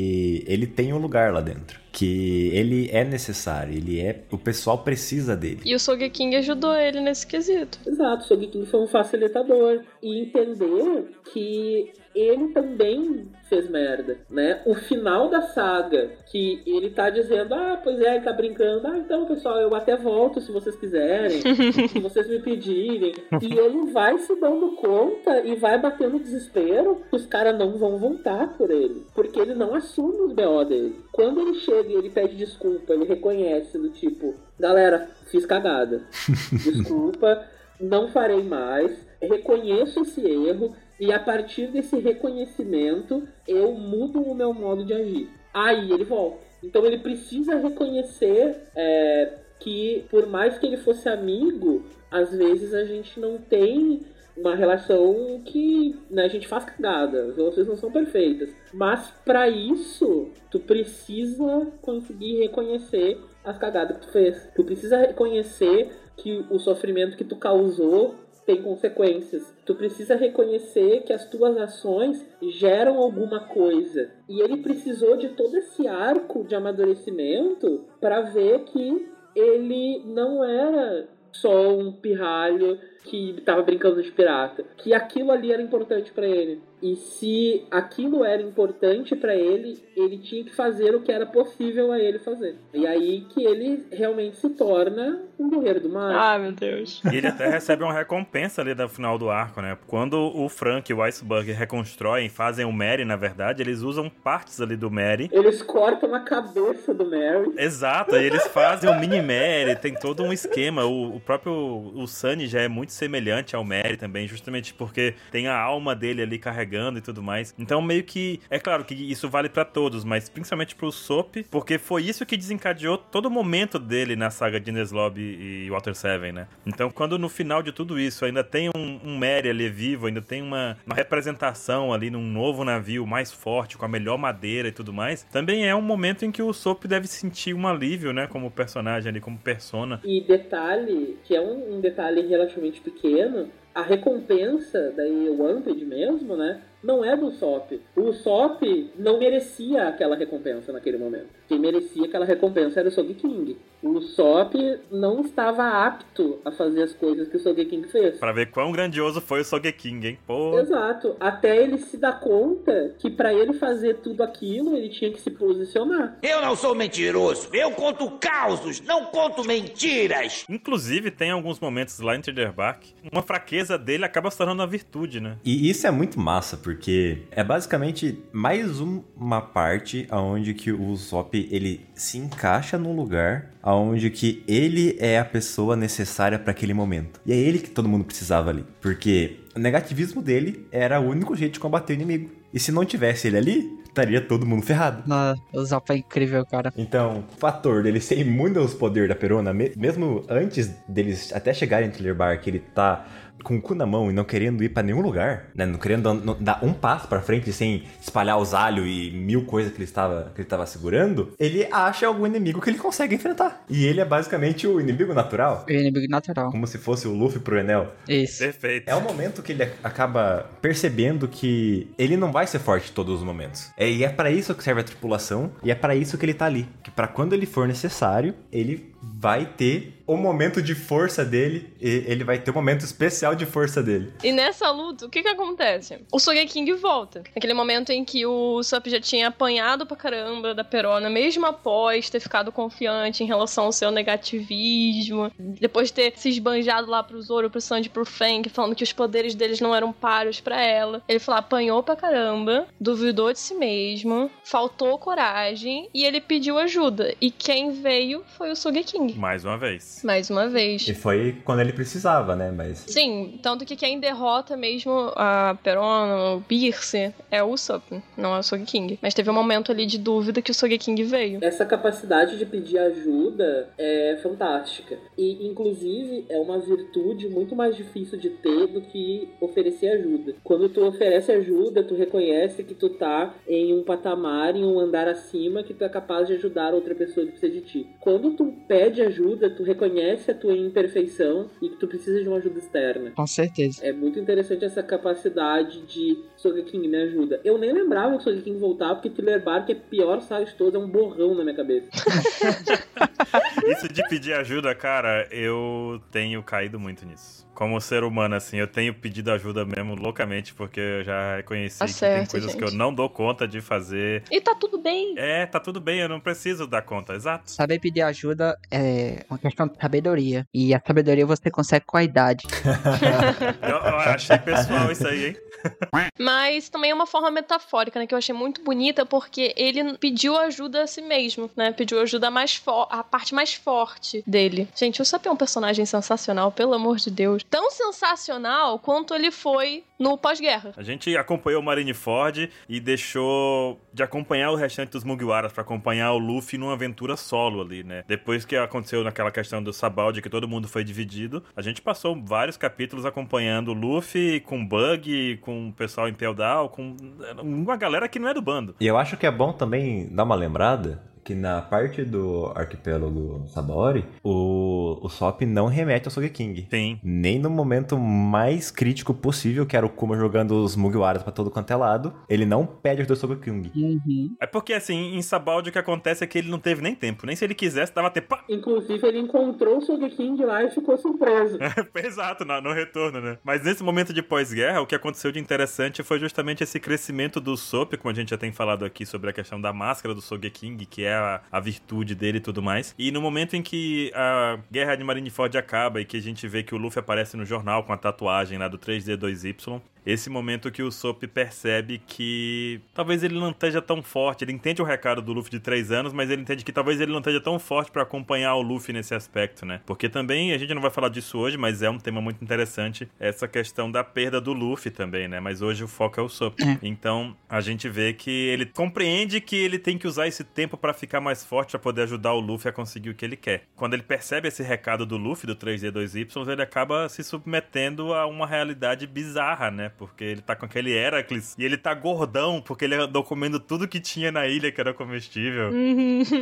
ele tem um lugar lá dentro. Que ele é necessário, ele é. O pessoal precisa dele. E o Sogeking ajudou ele nesse quesito. Exato, o Sogeking foi um facilitador. E entender que ele também fez merda, né? O final da saga, que ele tá dizendo, ah, pois é, ele tá brincando, ah, então, pessoal, eu até volto se vocês quiserem, se vocês me pedirem. E ele vai se dando conta e vai batendo desespero que os caras não vão voltar por ele, porque ele não assume os BO dele. Quando ele chega e ele pede desculpa, ele reconhece do tipo, galera, fiz cagada. Desculpa, não farei mais, reconheço esse erro, e a partir desse reconhecimento, eu mudo o meu modo de agir. Aí ele volta. Então ele precisa reconhecer é, que, por mais que ele fosse amigo, às vezes a gente não tem uma relação que né, a gente faz cagada, as relações não são perfeitas. Mas para isso, tu precisa conseguir reconhecer as cagadas que tu fez. Tu precisa reconhecer que o sofrimento que tu causou tem consequências. Tu precisa reconhecer que as tuas ações geram alguma coisa. E ele precisou de todo esse arco de amadurecimento para ver que ele não era só um pirralho que estava brincando de pirata, que aquilo ali era importante para ele. E se aquilo era importante para ele, ele tinha que fazer o que era possível a ele fazer. E aí que ele realmente se torna um guerreiro do mar. Ah, meu Deus. E ele até recebe uma recompensa ali no final do arco, né? Quando o Frank e o Iceberg reconstroem, fazem o Mary, na verdade, eles usam partes ali do Mary. Eles cortam a cabeça do Mary. Exato, e eles fazem o mini Mary, tem todo um esquema. O, o próprio o Sunny já é muito semelhante ao Mary também, justamente porque tem a alma dele ali e tudo mais. Então, meio que. É claro que isso vale para todos, mas principalmente pro Soap, porque foi isso que desencadeou todo o momento dele na saga de Ines Lobby e Water 7, né? Então, quando no final de tudo isso ainda tem um, um Mary ali vivo, ainda tem uma, uma representação ali num novo navio mais forte, com a melhor madeira e tudo mais, também é um momento em que o Soap deve sentir um alívio, né? Como personagem ali, como persona. E detalhe, que é um, um detalhe relativamente pequeno, a recompensa da Wanted mesmo, né? Não é do Sop. O Sop não merecia aquela recompensa naquele momento. Quem merecia aquela recompensa era o Sogeking. O Sop não estava apto a fazer as coisas que o Sogeking fez. Para ver quão grandioso foi o Sogeking, hein? Pô. Exato. Até ele se dar conta que para ele fazer tudo aquilo, ele tinha que se posicionar. Eu não sou mentiroso. Eu conto causos, não conto mentiras. Inclusive, tem alguns momentos lá em Bark, uma fraqueza dele acaba se tornando uma virtude, né? E isso é muito massa, porque porque é basicamente mais uma parte aonde que o Usopp ele se encaixa num lugar aonde que ele é a pessoa necessária para aquele momento. E é ele que todo mundo precisava ali, porque o negativismo dele era o único jeito de combater o inimigo. E se não tivesse ele ali, estaria todo mundo ferrado. Nossa, o Zap é incrível, cara. Então, o fator dele ser imune aos poderes da Perona, mesmo antes deles até chegarem em Thriller Bar, que ele tá com o cu na mão e não querendo ir para nenhum lugar, né? Não querendo dar um passo para frente sem espalhar os alhos e mil coisas que ele estava que ele estava segurando, ele acha algum inimigo que ele consegue enfrentar. E ele é basicamente o inimigo natural. O inimigo natural. Como se fosse o Luffy pro Enel. Isso. Perfeito. É o momento que ele acaba percebendo que ele não vai ser forte em todos os momentos. É, e é para isso que serve a tripulação e é para isso que ele tá ali, que para quando ele for necessário, ele vai ter o momento de força dele, e ele vai ter o momento especial de força dele. E nessa luta, o que que acontece? O Sogeking volta. Naquele momento em que o Sup já tinha apanhado pra caramba da Perona, mesmo após ter ficado confiante em relação ao seu negativismo, depois de ter se esbanjado lá pro Zoro, pro Sanji, pro Fang, falando que os poderes deles não eram paros pra ela. Ele falou, apanhou pra caramba, duvidou de si mesmo, faltou coragem e ele pediu ajuda. E quem veio foi o Sogeking. Mais uma vez. Mais uma vez. E foi quando ele precisava, né? Mas. Sim, tanto que quem derrota mesmo a Perona, o Birce, é o Sup, não é o Sogeking. Mas teve um momento ali de dúvida que o Sogeking veio. Essa capacidade de pedir ajuda é fantástica. E, inclusive, é uma virtude muito mais difícil de ter do que oferecer ajuda. Quando tu oferece ajuda, tu reconhece que tu tá em um patamar, em um andar acima, que tu é capaz de ajudar outra pessoa que precisa de ti. Quando tu pede ajuda, tu reconhece a tua imperfeição e que tu precisa de uma ajuda externa. Com certeza. É muito interessante essa capacidade de Sogeking me ajuda. Eu nem lembrava que Sogeking voltava, porque Thriller Bark é pior saga de todos, é um borrão na minha cabeça. Isso de pedir ajuda, cara, eu tenho caído muito nisso. Como ser humano, assim, eu tenho pedido ajuda mesmo loucamente, porque eu já reconheci Tá que certo, tem coisas que eu gente. não dou conta de fazer. E tá tudo bem. É, tá tudo bem, eu não preciso dar conta, exato. Saber pedir ajuda é uma questão de sabedoria. E a sabedoria você consegue com a idade. Eu, eu achei pessoal isso aí, hein? Mas também é uma forma metafórica, né? Que eu achei muito bonita, porque ele pediu ajuda a si mesmo, né? Pediu ajuda mais a parte mais forte dele. Gente, o Sop é um personagem sensacional, pelo amor de Deus. Tão sensacional quanto ele foi no pós-guerra. A gente acompanhou o Marineford e deixou de acompanhar o restante dos Mugiwaras pra acompanhar o Luffy numa aventura solo ali, né? Depois que aconteceu naquela questão do Sabaldi, que todo mundo foi dividido, a gente passou vários capítulos acompanhando o Luffy com Bug, com o pessoal em Peldal, com uma galera que não é do bando. E eu acho que é bom também dar uma lembrada que na parte do arquipélago Sabaori, o, o Sop não remete ao Sogeking. Sim. Nem no momento mais crítico possível, que era o Kuma jogando os Mugiwaras pra todo quanto é lado, ele não pede ajuda do Sogeking. Uhum. É porque, assim, em Sabaldi o que acontece é que ele não teve nem tempo. Nem se ele quisesse, dava tempo. Inclusive, ele encontrou o Sogeking lá e ficou surpreso. Exato, no, no retorno, né? Mas nesse momento de pós-guerra, o que aconteceu de interessante foi justamente esse crescimento do Sop, como a gente já tem falado aqui sobre a questão da máscara do Sogeking, que é a, a virtude dele e tudo mais. E no momento em que a guerra de Marineford acaba e que a gente vê que o Luffy aparece no jornal com a tatuagem lá do 3D2Y, esse momento que o Sop percebe que talvez ele não esteja tão forte. Ele entende o recado do Luffy de 3 anos, mas ele entende que talvez ele não esteja tão forte pra acompanhar o Luffy nesse aspecto, né? Porque também, a gente não vai falar disso hoje, mas é um tema muito interessante, essa questão da perda do Luffy também, né? Mas hoje o foco é o Sop. Então, a gente vê que ele compreende que ele tem que usar esse tempo pra ficar mais forte, pra poder ajudar o Luffy a conseguir o que ele quer. Quando ele percebe esse recado do Luffy, do 3D2Y, ele acaba se submetendo a uma realidade bizarra, né? Porque ele tá com aquele Heracles e ele tá gordão, porque ele andou comendo tudo que tinha na ilha que era comestível.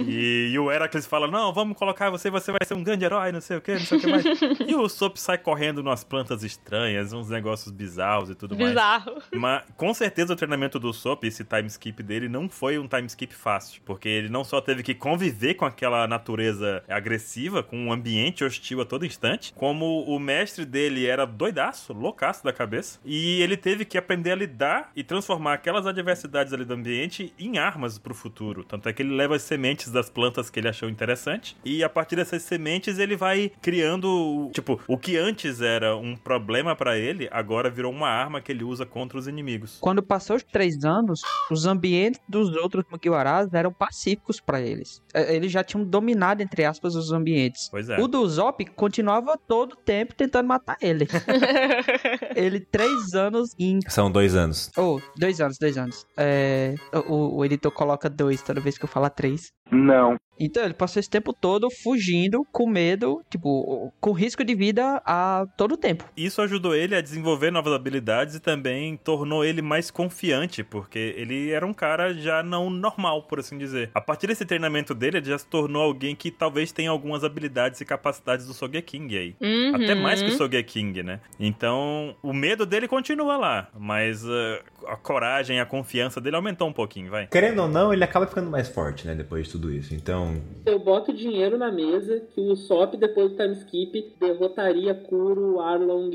E, e o Heracles fala: Não, vamos colocar você, você vai ser um grande herói, não sei o que, não sei o que mais. e o Sop sai correndo nas plantas estranhas, uns negócios bizarros e tudo mais. Bizarro. Mas com certeza o treinamento do Sop, esse time skip dele, não foi um time skip fácil. Porque ele não só teve que conviver com aquela natureza agressiva, com um ambiente hostil a todo instante, como o mestre dele era doidaço, loucaço da cabeça. E ele teve que aprender a lidar e transformar aquelas adversidades ali do ambiente em armas pro futuro. Tanto é que ele leva as sementes das plantas que ele achou interessante. E a partir dessas sementes ele vai criando, tipo, o que antes era um problema pra ele, agora virou uma arma que ele usa contra os inimigos. Quando passou os três anos, os ambientes dos outros Mugiwaras eram pacíficos pra eles. É, Eles já tinham dominado, entre aspas, os ambientes. Pois é. O do Zop continuava todo o tempo tentando matar ele. ele, três anos em. São dois anos. Oh, dois anos, dois anos. É, o, o editor coloca dois toda vez que eu falar três. Não. Então, ele passou esse tempo todo fugindo, com medo, tipo, com risco de vida a todo tempo. Isso ajudou ele a desenvolver novas habilidades e também tornou ele mais confiante, porque ele era um cara já não normal, por assim dizer. A partir desse treinamento dele, ele já se tornou alguém que talvez tenha algumas habilidades e capacidades do Sogeking aí. Uhum. Até mais que o Sogeking, né? Então, o medo dele continua lá, mas uh, a coragem, a confiança dele aumentou um pouquinho, vai. Querendo ou não, ele acaba ficando mais forte, né? Depois de tudo isso. Então, Eu boto dinheiro na mesa que o Usopp, depois do time skip, derrotaria Kuro, Arlong,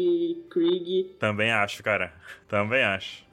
Krieg. Também acho, cara. Também acho.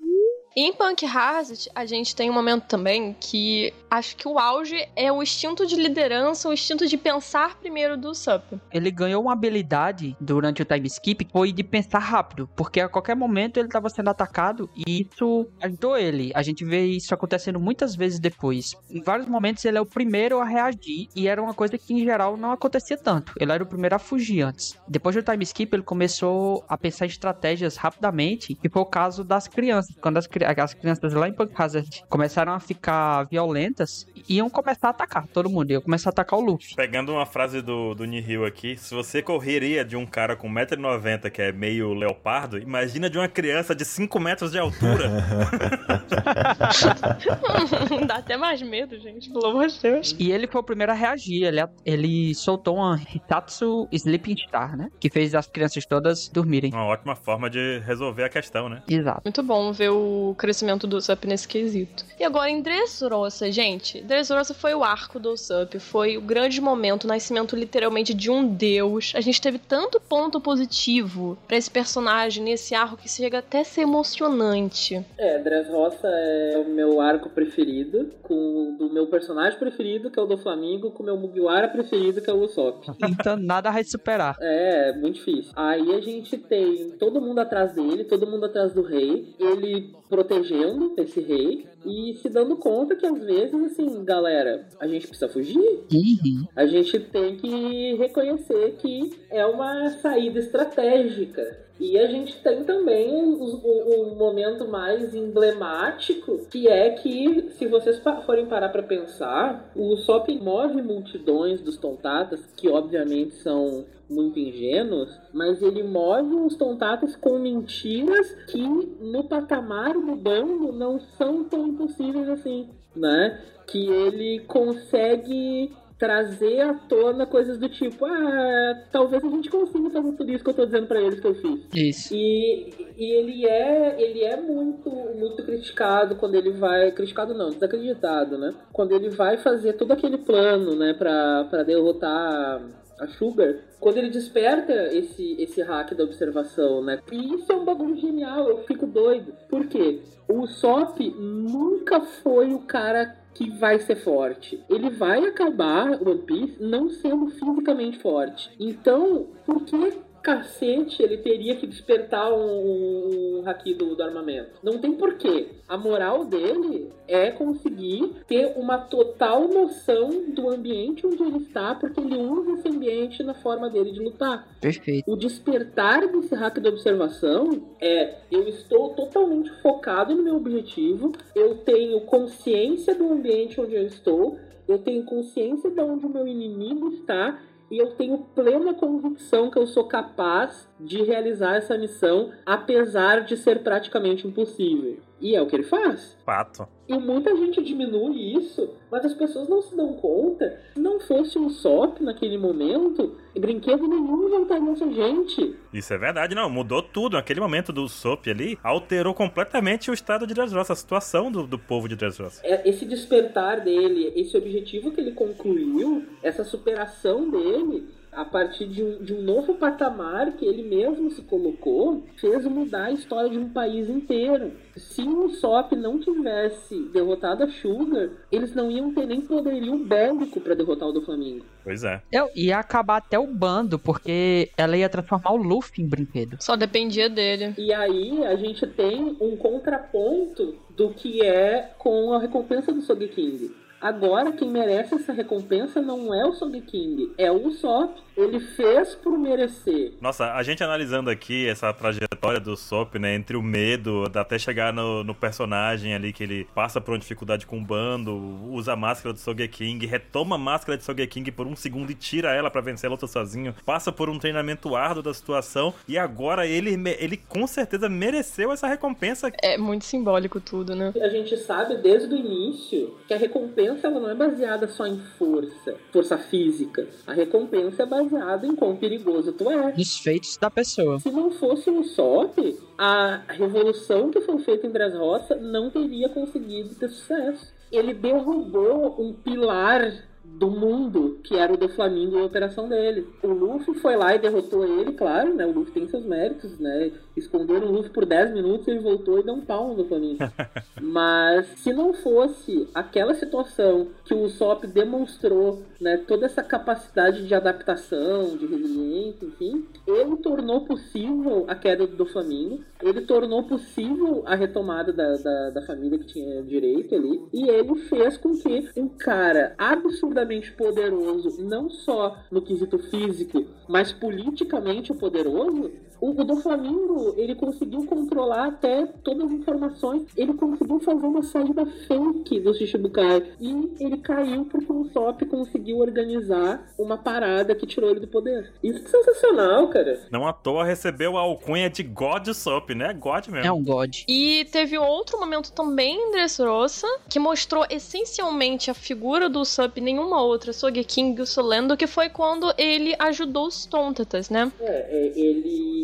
Em Punk Hazard, a gente tem um momento também que acho que o auge é o instinto de liderança, o instinto de pensar primeiro do Sup. Ele ganhou uma habilidade durante o time skip que foi de pensar rápido, porque a qualquer momento ele estava sendo atacado e isso ajudou ele. A gente vê isso acontecendo muitas vezes depois. Em vários momentos ele é o primeiro a reagir e era uma coisa que em geral não acontecia tanto. Ele era o primeiro a fugir antes. Depois do time skip ele começou a pensar estratégias rapidamente, que foi o caso das crianças. Quando as, cri- as crianças lá em Punk Hazard começaram a ficar violentas, iam começar a atacar todo mundo, iam começar a atacar o Luffy. Pegando uma frase do, do Nihil aqui, se você correria de um cara com 1,90m que é meio leopardo, imagina de uma criança de 5 metros de altura. Dá até mais medo, gente, pelo amor de Deus. E ele foi o primeiro a reagir. Ele, ele soltou uma Hitatsu Sleeping Star, né? Que fez as crianças todas dormirem. uma ótima forma de resolver a questão, né? Exato. Muito bom ver o crescimento do Usopp nesse quesito. E agora em Dressrosa, gente. Dressrosa foi o arco do Usopp, foi o grande momento, o nascimento literalmente de um deus. A gente teve tanto ponto positivo pra esse personagem nesse arco que chega até a ser emocionante. É, Dressrosa é o meu arco preferido, com o do meu personagem preferido, que é o do Flamengo, com o meu Mugiwara preferido, que é o Usopp. Então nada vai superar. É, muito difícil. Aí a gente tem todo mundo atrás dele, todo mundo atrás do rei, ele protegendo esse rei e se dando conta que às vezes, assim, galera, a gente precisa fugir. Uhum. A gente tem que reconhecer que é uma saída estratégica. E a gente tem também um, um- um momento mais emblemático, que é que, se vocês forem parar pra pensar, o Usopp move multidões dos Tontatas, que obviamente são muito ingênuos, mas ele move os Tontatas com mentiras que no patamar do bando não são tão impossíveis assim, né? Que ele consegue trazer à tona coisas do tipo, ah, talvez a gente consiga fazer tudo isso que eu tô dizendo pra eles que eu fiz. Isso. E, e ele é ele é muito muito criticado quando ele vai criticado não desacreditado né quando ele vai fazer todo aquele plano né pra para derrotar a Sugar quando ele desperta esse esse hack da observação né e isso é um bagulho genial eu fico doido por quê o Sop nunca foi o cara que vai ser forte. Ele vai acabar One Piece não sendo fisicamente forte. Então, por que cacete ele teria que despertar um, um haki do, do armamento? Não tem porquê. A moral dele é conseguir ter uma total noção do ambiente onde ele está, porque ele usa esse ambiente na forma dele de lutar. Perfeito. O despertar desse hack da observação é eu estou totalmente focado no meu objetivo, eu tenho consciência do ambiente onde eu estou, eu tenho consciência de onde o meu inimigo está e eu tenho plena convicção que eu sou capaz de realizar essa missão, apesar de ser praticamente impossível. E é o que ele faz. Fato. E muita gente diminui isso, mas as pessoas não se dão conta. Se não fosse um SOP naquele momento, brinquedo nenhum voltaria essa gente. Isso é verdade, não. Mudou tudo. Naquele momento do Sop ali, alterou completamente o estado de Dressrosa, a situação do, do povo de Dressrosa. É- Esse despertar dele, esse objetivo que ele concluiu, essa superação dele, a partir de um, de um novo patamar que ele mesmo se colocou, fez mudar a história de um país inteiro. Se o Usopp não tivesse derrotado a Sugar, eles não iam ter nem poderio bélico para derrotar o do Flamengo. Pois é. Eu ia acabar até o bando, porque ela ia transformar o Luffy em brinquedo. Só dependia dele. E aí a gente tem um contraponto do que é com a recompensa do Sogeking. Agora quem merece essa recompensa não é o Sogeking, é o Usopp. Ele fez por merecer. Nossa, a gente analisando aqui essa trajetória do Sop, né, entre o medo, até chegar no, no personagem ali, que ele passa por uma dificuldade com o bando, usa a máscara do Sogeking, retoma a máscara de Sogeking por um segundo e tira ela pra vencer a luta sozinho, passa por um treinamento árduo da situação, e agora ele, ele com certeza mereceu essa recompensa. É muito simbólico tudo, né? A gente sabe desde o início que a recompensa ela não é baseada só em força, força física. A recompensa é baseada em quão perigoso tu é. Dos feitos da pessoa. Se não fosse o Usopp, a revolução que foi feita em Dressrosa não teria conseguido ter sucesso. Ele derrubou um pilar do mundo, que era o do Flamengo e a operação dele. O Luffy foi lá e derrotou ele, claro, né? O Luffy tem seus méritos, né? Esconderam o Luffy por 10 minutos, ele voltou e deu um pau no Flamengo. Mas se não fosse aquela situação que o Usopp demonstrou, né, toda essa capacidade de adaptação, de resiliência, enfim, ele tornou possível a queda do Flamengo, ele tornou possível a retomada da, da, da família que tinha direito ali, e ele fez com que um cara absurdamente poderoso, não só no quesito físico, mas politicamente poderoso, o, o do Flamengo, ele conseguiu controlar até todas as informações, ele conseguiu fazer uma saída fake do Shichibukai, e ele caiu porque o Usopp conseguiu organizar uma parada que tirou ele do poder. Isso é sensacional, cara. Não à toa recebeu a alcunha de God Soap, né? God mesmo. É um God. E teve outro momento também em Dressrosa que mostrou essencialmente a figura do Usopp e nenhuma outra Sogeking Solendo, que foi quando ele ajudou os Tontatas, né? É, é,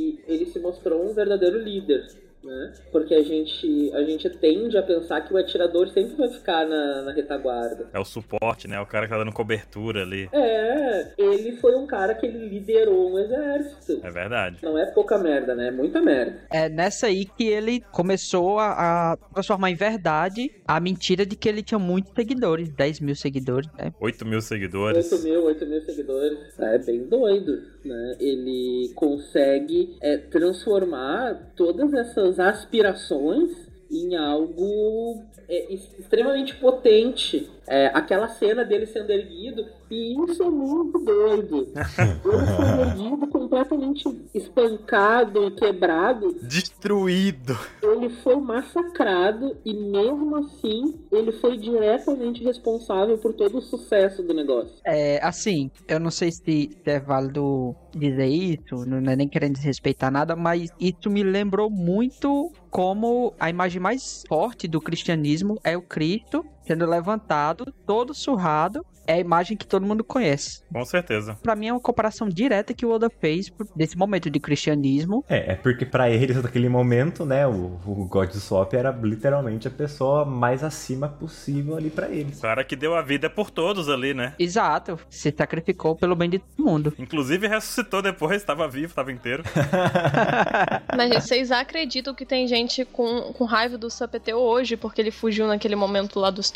ele, ele se mostrou um verdadeiro líder. Né? Porque a gente, a gente tende a pensar que o atirador sempre vai ficar na, na retaguarda. É o suporte, né? O cara que tá dando cobertura ali. É, ele foi um cara que ele liderou um exército. É verdade. Não é pouca merda, né? É muita merda. É nessa aí que ele começou a, a transformar em verdade a mentira de que ele tinha muitos seguidores, 10 mil seguidores, né? 8 mil seguidores. 8 mil, 8 mil seguidores. É bem doido, né? Ele consegue é, transformar todas essas aspirações em algo é, extremamente potente. É, aquela cena dele sendo erguido, e isso é muito doido. Ele foi erguido completamente espancado e quebrado. Destruído. Ele foi massacrado e mesmo assim ele foi diretamente responsável por todo o sucesso do negócio. É, assim, eu não sei se é válido dizer isso, não é nem querendo desrespeitar nada, mas isso me lembrou muito como a imagem mais forte do cristianismo é o Cristo sendo levantado, todo surrado, é a imagem que todo mundo conhece. Com certeza. Pra mim é uma comparação direta que o Oda fez desse momento de cristianismo. É, é porque pra eles naquele momento, né, o, o God Swap era literalmente a pessoa mais acima possível ali pra eles. O cara que deu a vida por todos ali, né? Exato, se sacrificou pelo bem de todo mundo. Inclusive ressuscitou depois, estava vivo, estava inteiro. Mas vocês acreditam que tem gente com, com raiva do Sapeteu hoje porque ele fugiu naquele momento lá dos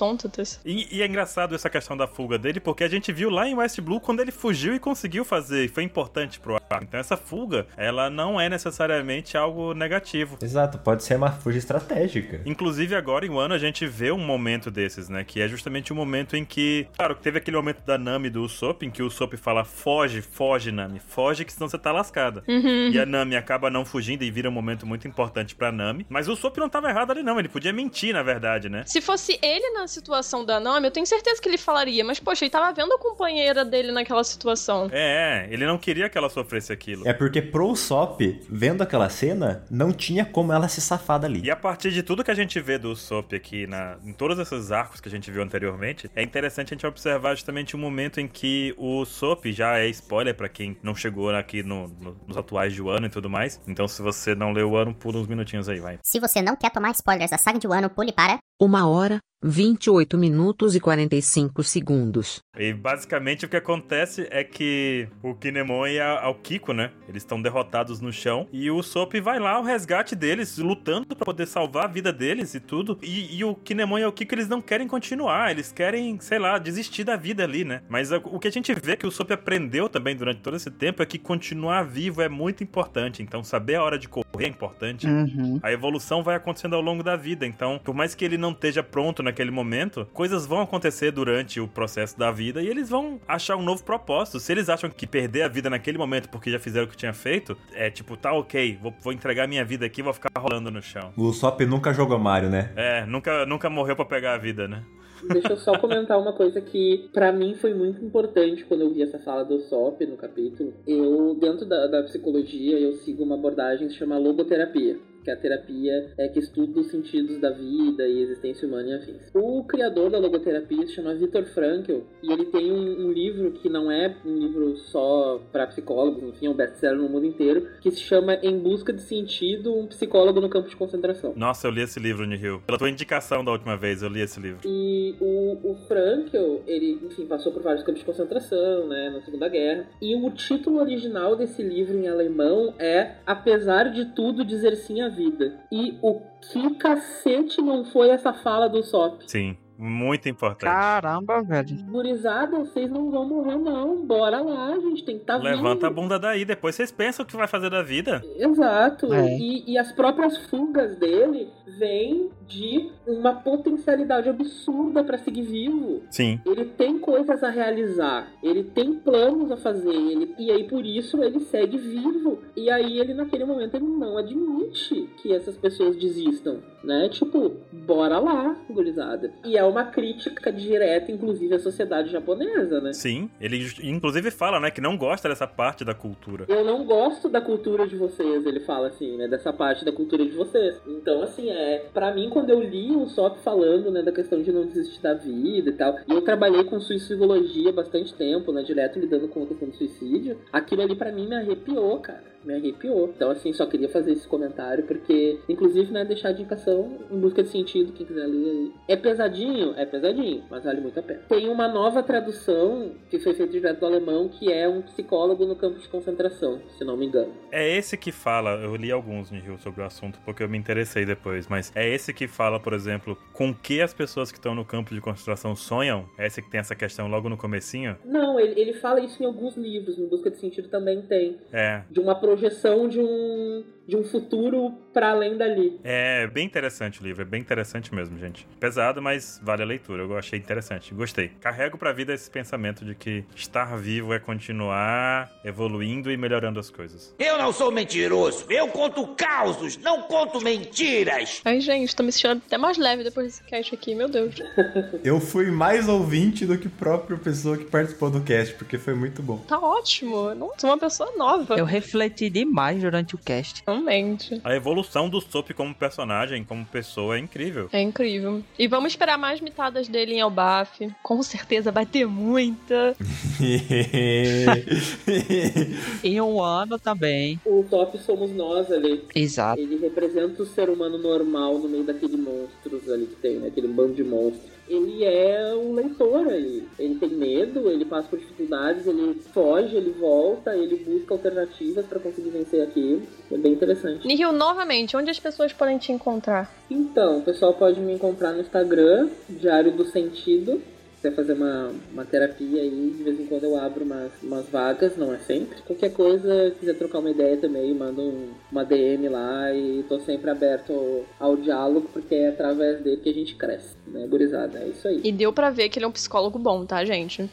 E, e, é engraçado essa questão da fuga dele, porque a gente viu lá em West Blue quando ele fugiu e conseguiu fazer, e foi importante pro arco. Então essa fuga, ela não é necessariamente algo negativo. Exato, pode ser uma fuga estratégica. Inclusive agora em Wano a gente vê um momento desses, né? Que é justamente o um momento em que, claro, teve aquele momento da Nami do Usopp, em que o Usopp fala, foge, foge, Nami, foge que senão você tá lascada. Uhum. E a Nami acaba não fugindo e vira um momento muito importante pra Nami. Mas o Usopp não tava errado ali não, ele podia mentir, na verdade, né? Se fosse ele na situação da Nami, eu tenho certeza que ele falaria, mas poxa, ele tava vendo a companheira dele naquela situação. É, ele não queria que ela sofresse aquilo. É porque pro Usopp, vendo aquela cena, não tinha como ela se safar dali. E a partir de tudo que a gente vê do Usopp aqui, na, em todos esses arcos que a gente viu anteriormente, é interessante a gente observar justamente o momento em que o Usopp, já é spoiler para quem não chegou aqui no, no, nos atuais de Wano e tudo mais, então se você não leu o Wano, pula uns minutinhos aí, vai. Se você não quer tomar spoilers da saga de Wano, pule para... Uma hora, 28 minutos e 45 segundos. E basicamente o que acontece é que o Kinemon e a, o Kiko, né? Eles estão derrotados no chão e o Sop vai lá ao resgate deles, lutando para poder salvar a vida deles e tudo. E, e, o Kinemon e o Kiko eles não querem continuar, eles querem, sei lá, desistir da vida ali, né? Mas a, o que a gente vê que o Sop aprendeu também durante todo esse tempo é que continuar vivo é muito importante. Então saber a hora de correr é importante. Uhum. A evolução vai acontecendo ao longo da vida. Então, por mais que ele não esteja pronto naquele momento, coisas vão acontecer durante o processo da vida e eles vão achar um novo propósito. Se eles acham que perder a vida naquele momento porque já fizeram o que tinha feito, é tipo, tá ok, vou, vou entregar minha vida aqui e vou ficar rolando no chão. O Sop nunca jogou Mario, né? É, nunca, nunca morreu para pegar a vida, né? Deixa eu só comentar uma coisa que para mim foi muito importante quando eu vi essa fala do SOP no capítulo. Eu, dentro da, da psicologia, eu sigo uma abordagem que se chama logoterapia. Que é a terapia é que estuda os sentidos da vida e existência humana e afins. O criador da logoterapia se chama Viktor Frankl e ele tem um, um livro que não é um livro só para psicólogos, enfim, é um best-seller no mundo inteiro, que se chama Em Busca de Sentido, um psicólogo no campo de concentração. Nossa, eu li esse livro, Nihil. Pela tua indicação da última vez, eu li esse livro. E o, o Frankl, ele, enfim, passou por vários campos de concentração, né, na Segunda Guerra. E o título original desse livro em alemão é Apesar de tudo dizer sim à vida. E o que cacete não foi essa fala do Sop? Sim. Muito importante. Caramba, velho. Gurizada, vocês não vão morrer, não. Bora lá, a gente tem que estar tá Levanta a bunda daí, depois vocês pensam o que vai fazer da vida. Exato. É. E, e as próprias fugas dele vêm de uma potencialidade absurda para seguir vivo. Sim. Ele tem coisas a realizar, ele tem planos a fazer, ele, e aí por isso ele segue vivo. E aí ele naquele momento ele não admite que essas pessoas desistam, né? Tipo, bora lá, gurizada. E é uma crítica direta, inclusive, à sociedade japonesa, né? Sim. Ele inclusive fala, né, que não gosta dessa parte da cultura. Eu não gosto da cultura de vocês, ele fala assim, né? Dessa parte da cultura de vocês. Então, assim, é. para mim, quando eu li o Sop falando, né, da questão de não desistir da vida e tal, e eu trabalhei com suicidologia bastante tempo, né? Direto lidando com a questão do suicídio, aquilo ali para mim me arrepiou, cara me arrepiou. Então, assim, só queria fazer esse comentário, porque, inclusive, né, deixar a indicação em busca de sentido, quem quiser ler aí. É pesadinho? É pesadinho, mas vale muito a pena. Tem uma nova tradução que foi feita direto do alemão, que é um psicólogo no campo de concentração, se não me engano. É esse que fala, eu li alguns, Nihil, sobre o assunto, porque eu me interessei depois, mas é esse que fala, por exemplo, com que as pessoas que estão no campo de concentração sonham? É esse que tem essa questão logo no comecinho? Não, ele, ele fala isso em alguns livros, no Busca de Sentido também tem. É. De uma projeção de um, de um futuro para além dali. É bem interessante o livro, é bem interessante mesmo, gente. Pesado, mas vale a leitura. Eu achei interessante, gostei. Carrego pra vida esse pensamento de que estar vivo é continuar evoluindo e melhorando as coisas. Eu não sou mentiroso, eu conto causos, não conto mentiras. Ai, gente, tô me sentindo até mais leve depois desse cast aqui, meu Deus. Eu fui mais ouvinte do que própria pessoa que participou do cast, porque foi muito bom. Tá ótimo. Eu não sou uma pessoa nova. Eu refleti demais durante o cast. Realmente. A evolução do Soap como personagem, como pessoa, é incrível. É incrível. E vamos esperar mais mitadas dele em Elbaf. Com certeza vai ter muita. em um ano também. O top somos nós ali. Exato. Ele representa o ser humano normal no meio daquele monstros ali que tem, né? Aquele bando de monstros. Ele é um leitor ali. Ele tem medo, ele passa por dificuldades, ele foge, ele volta, ele busca alternativas para conseguir vencer aquilo. É bem interessante. Nihil, novamente, onde as pessoas podem te encontrar? Então, o pessoal pode me encontrar no Instagram, Diário do Sentido. Se quiser fazer uma, uma terapia aí, de vez em quando eu abro umas, umas vagas, não é sempre. Qualquer coisa, quiser trocar uma ideia também, manda um, uma DM lá e tô sempre aberto ao, ao diálogo, porque é através dele que a gente cresce, né, gurizada? É isso aí. E deu pra ver que ele é um psicólogo bom, tá, gente?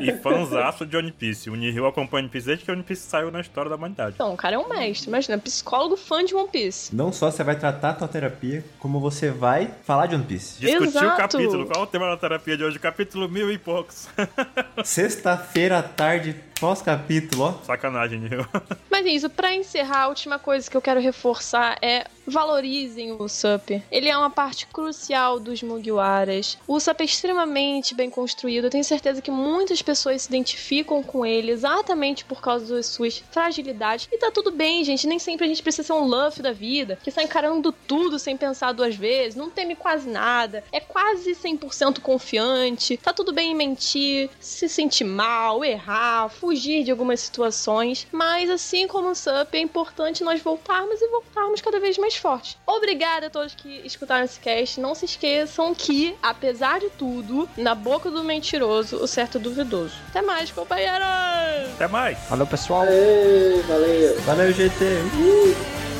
E fãzaço de One Piece. O Nihil acompanha One Piece desde que One Piece saiu na história da humanidade. Então, o cara é um mestre. Imagina, psicólogo fã de One Piece. Não só você vai tratar a tua terapia, como você vai falar de One Piece. Discutir o Exato. capítulo. Qual o tema da terapia de hoje? Capítulo mil e poucos. Sexta-feira à tarde, pós-capítulo, ó. Sacanagem, Nihil. Mas é isso, pra encerrar, a última coisa que eu quero reforçar é valorizem o Usopp. Ele é uma parte crucial dos Mugiwaras. O Usopp é extremamente bem construído. Eu tenho certeza que muitas pessoas se identificam com ele exatamente por causa das suas fragilidades. E tá tudo bem, gente. Nem sempre a gente precisa ser um Luffy da vida, que sai encarando tudo sem pensar duas vezes, não teme quase nada, é quase 100% confiante. Tá tudo bem em mentir, se sentir mal, errar, fugir de algumas situações. Mas assim como o Usopp, é importante nós voltarmos e voltarmos cada vez mais fortes. Obrigada a todos que escutaram esse cast. Não se esqueçam que, apesar de tudo, na boca do mentiroso, o certo é duvidoso. Até mais, companheiros! Até mais. Valeu, pessoal. Aê, valeu! Valeu, GT! Uh!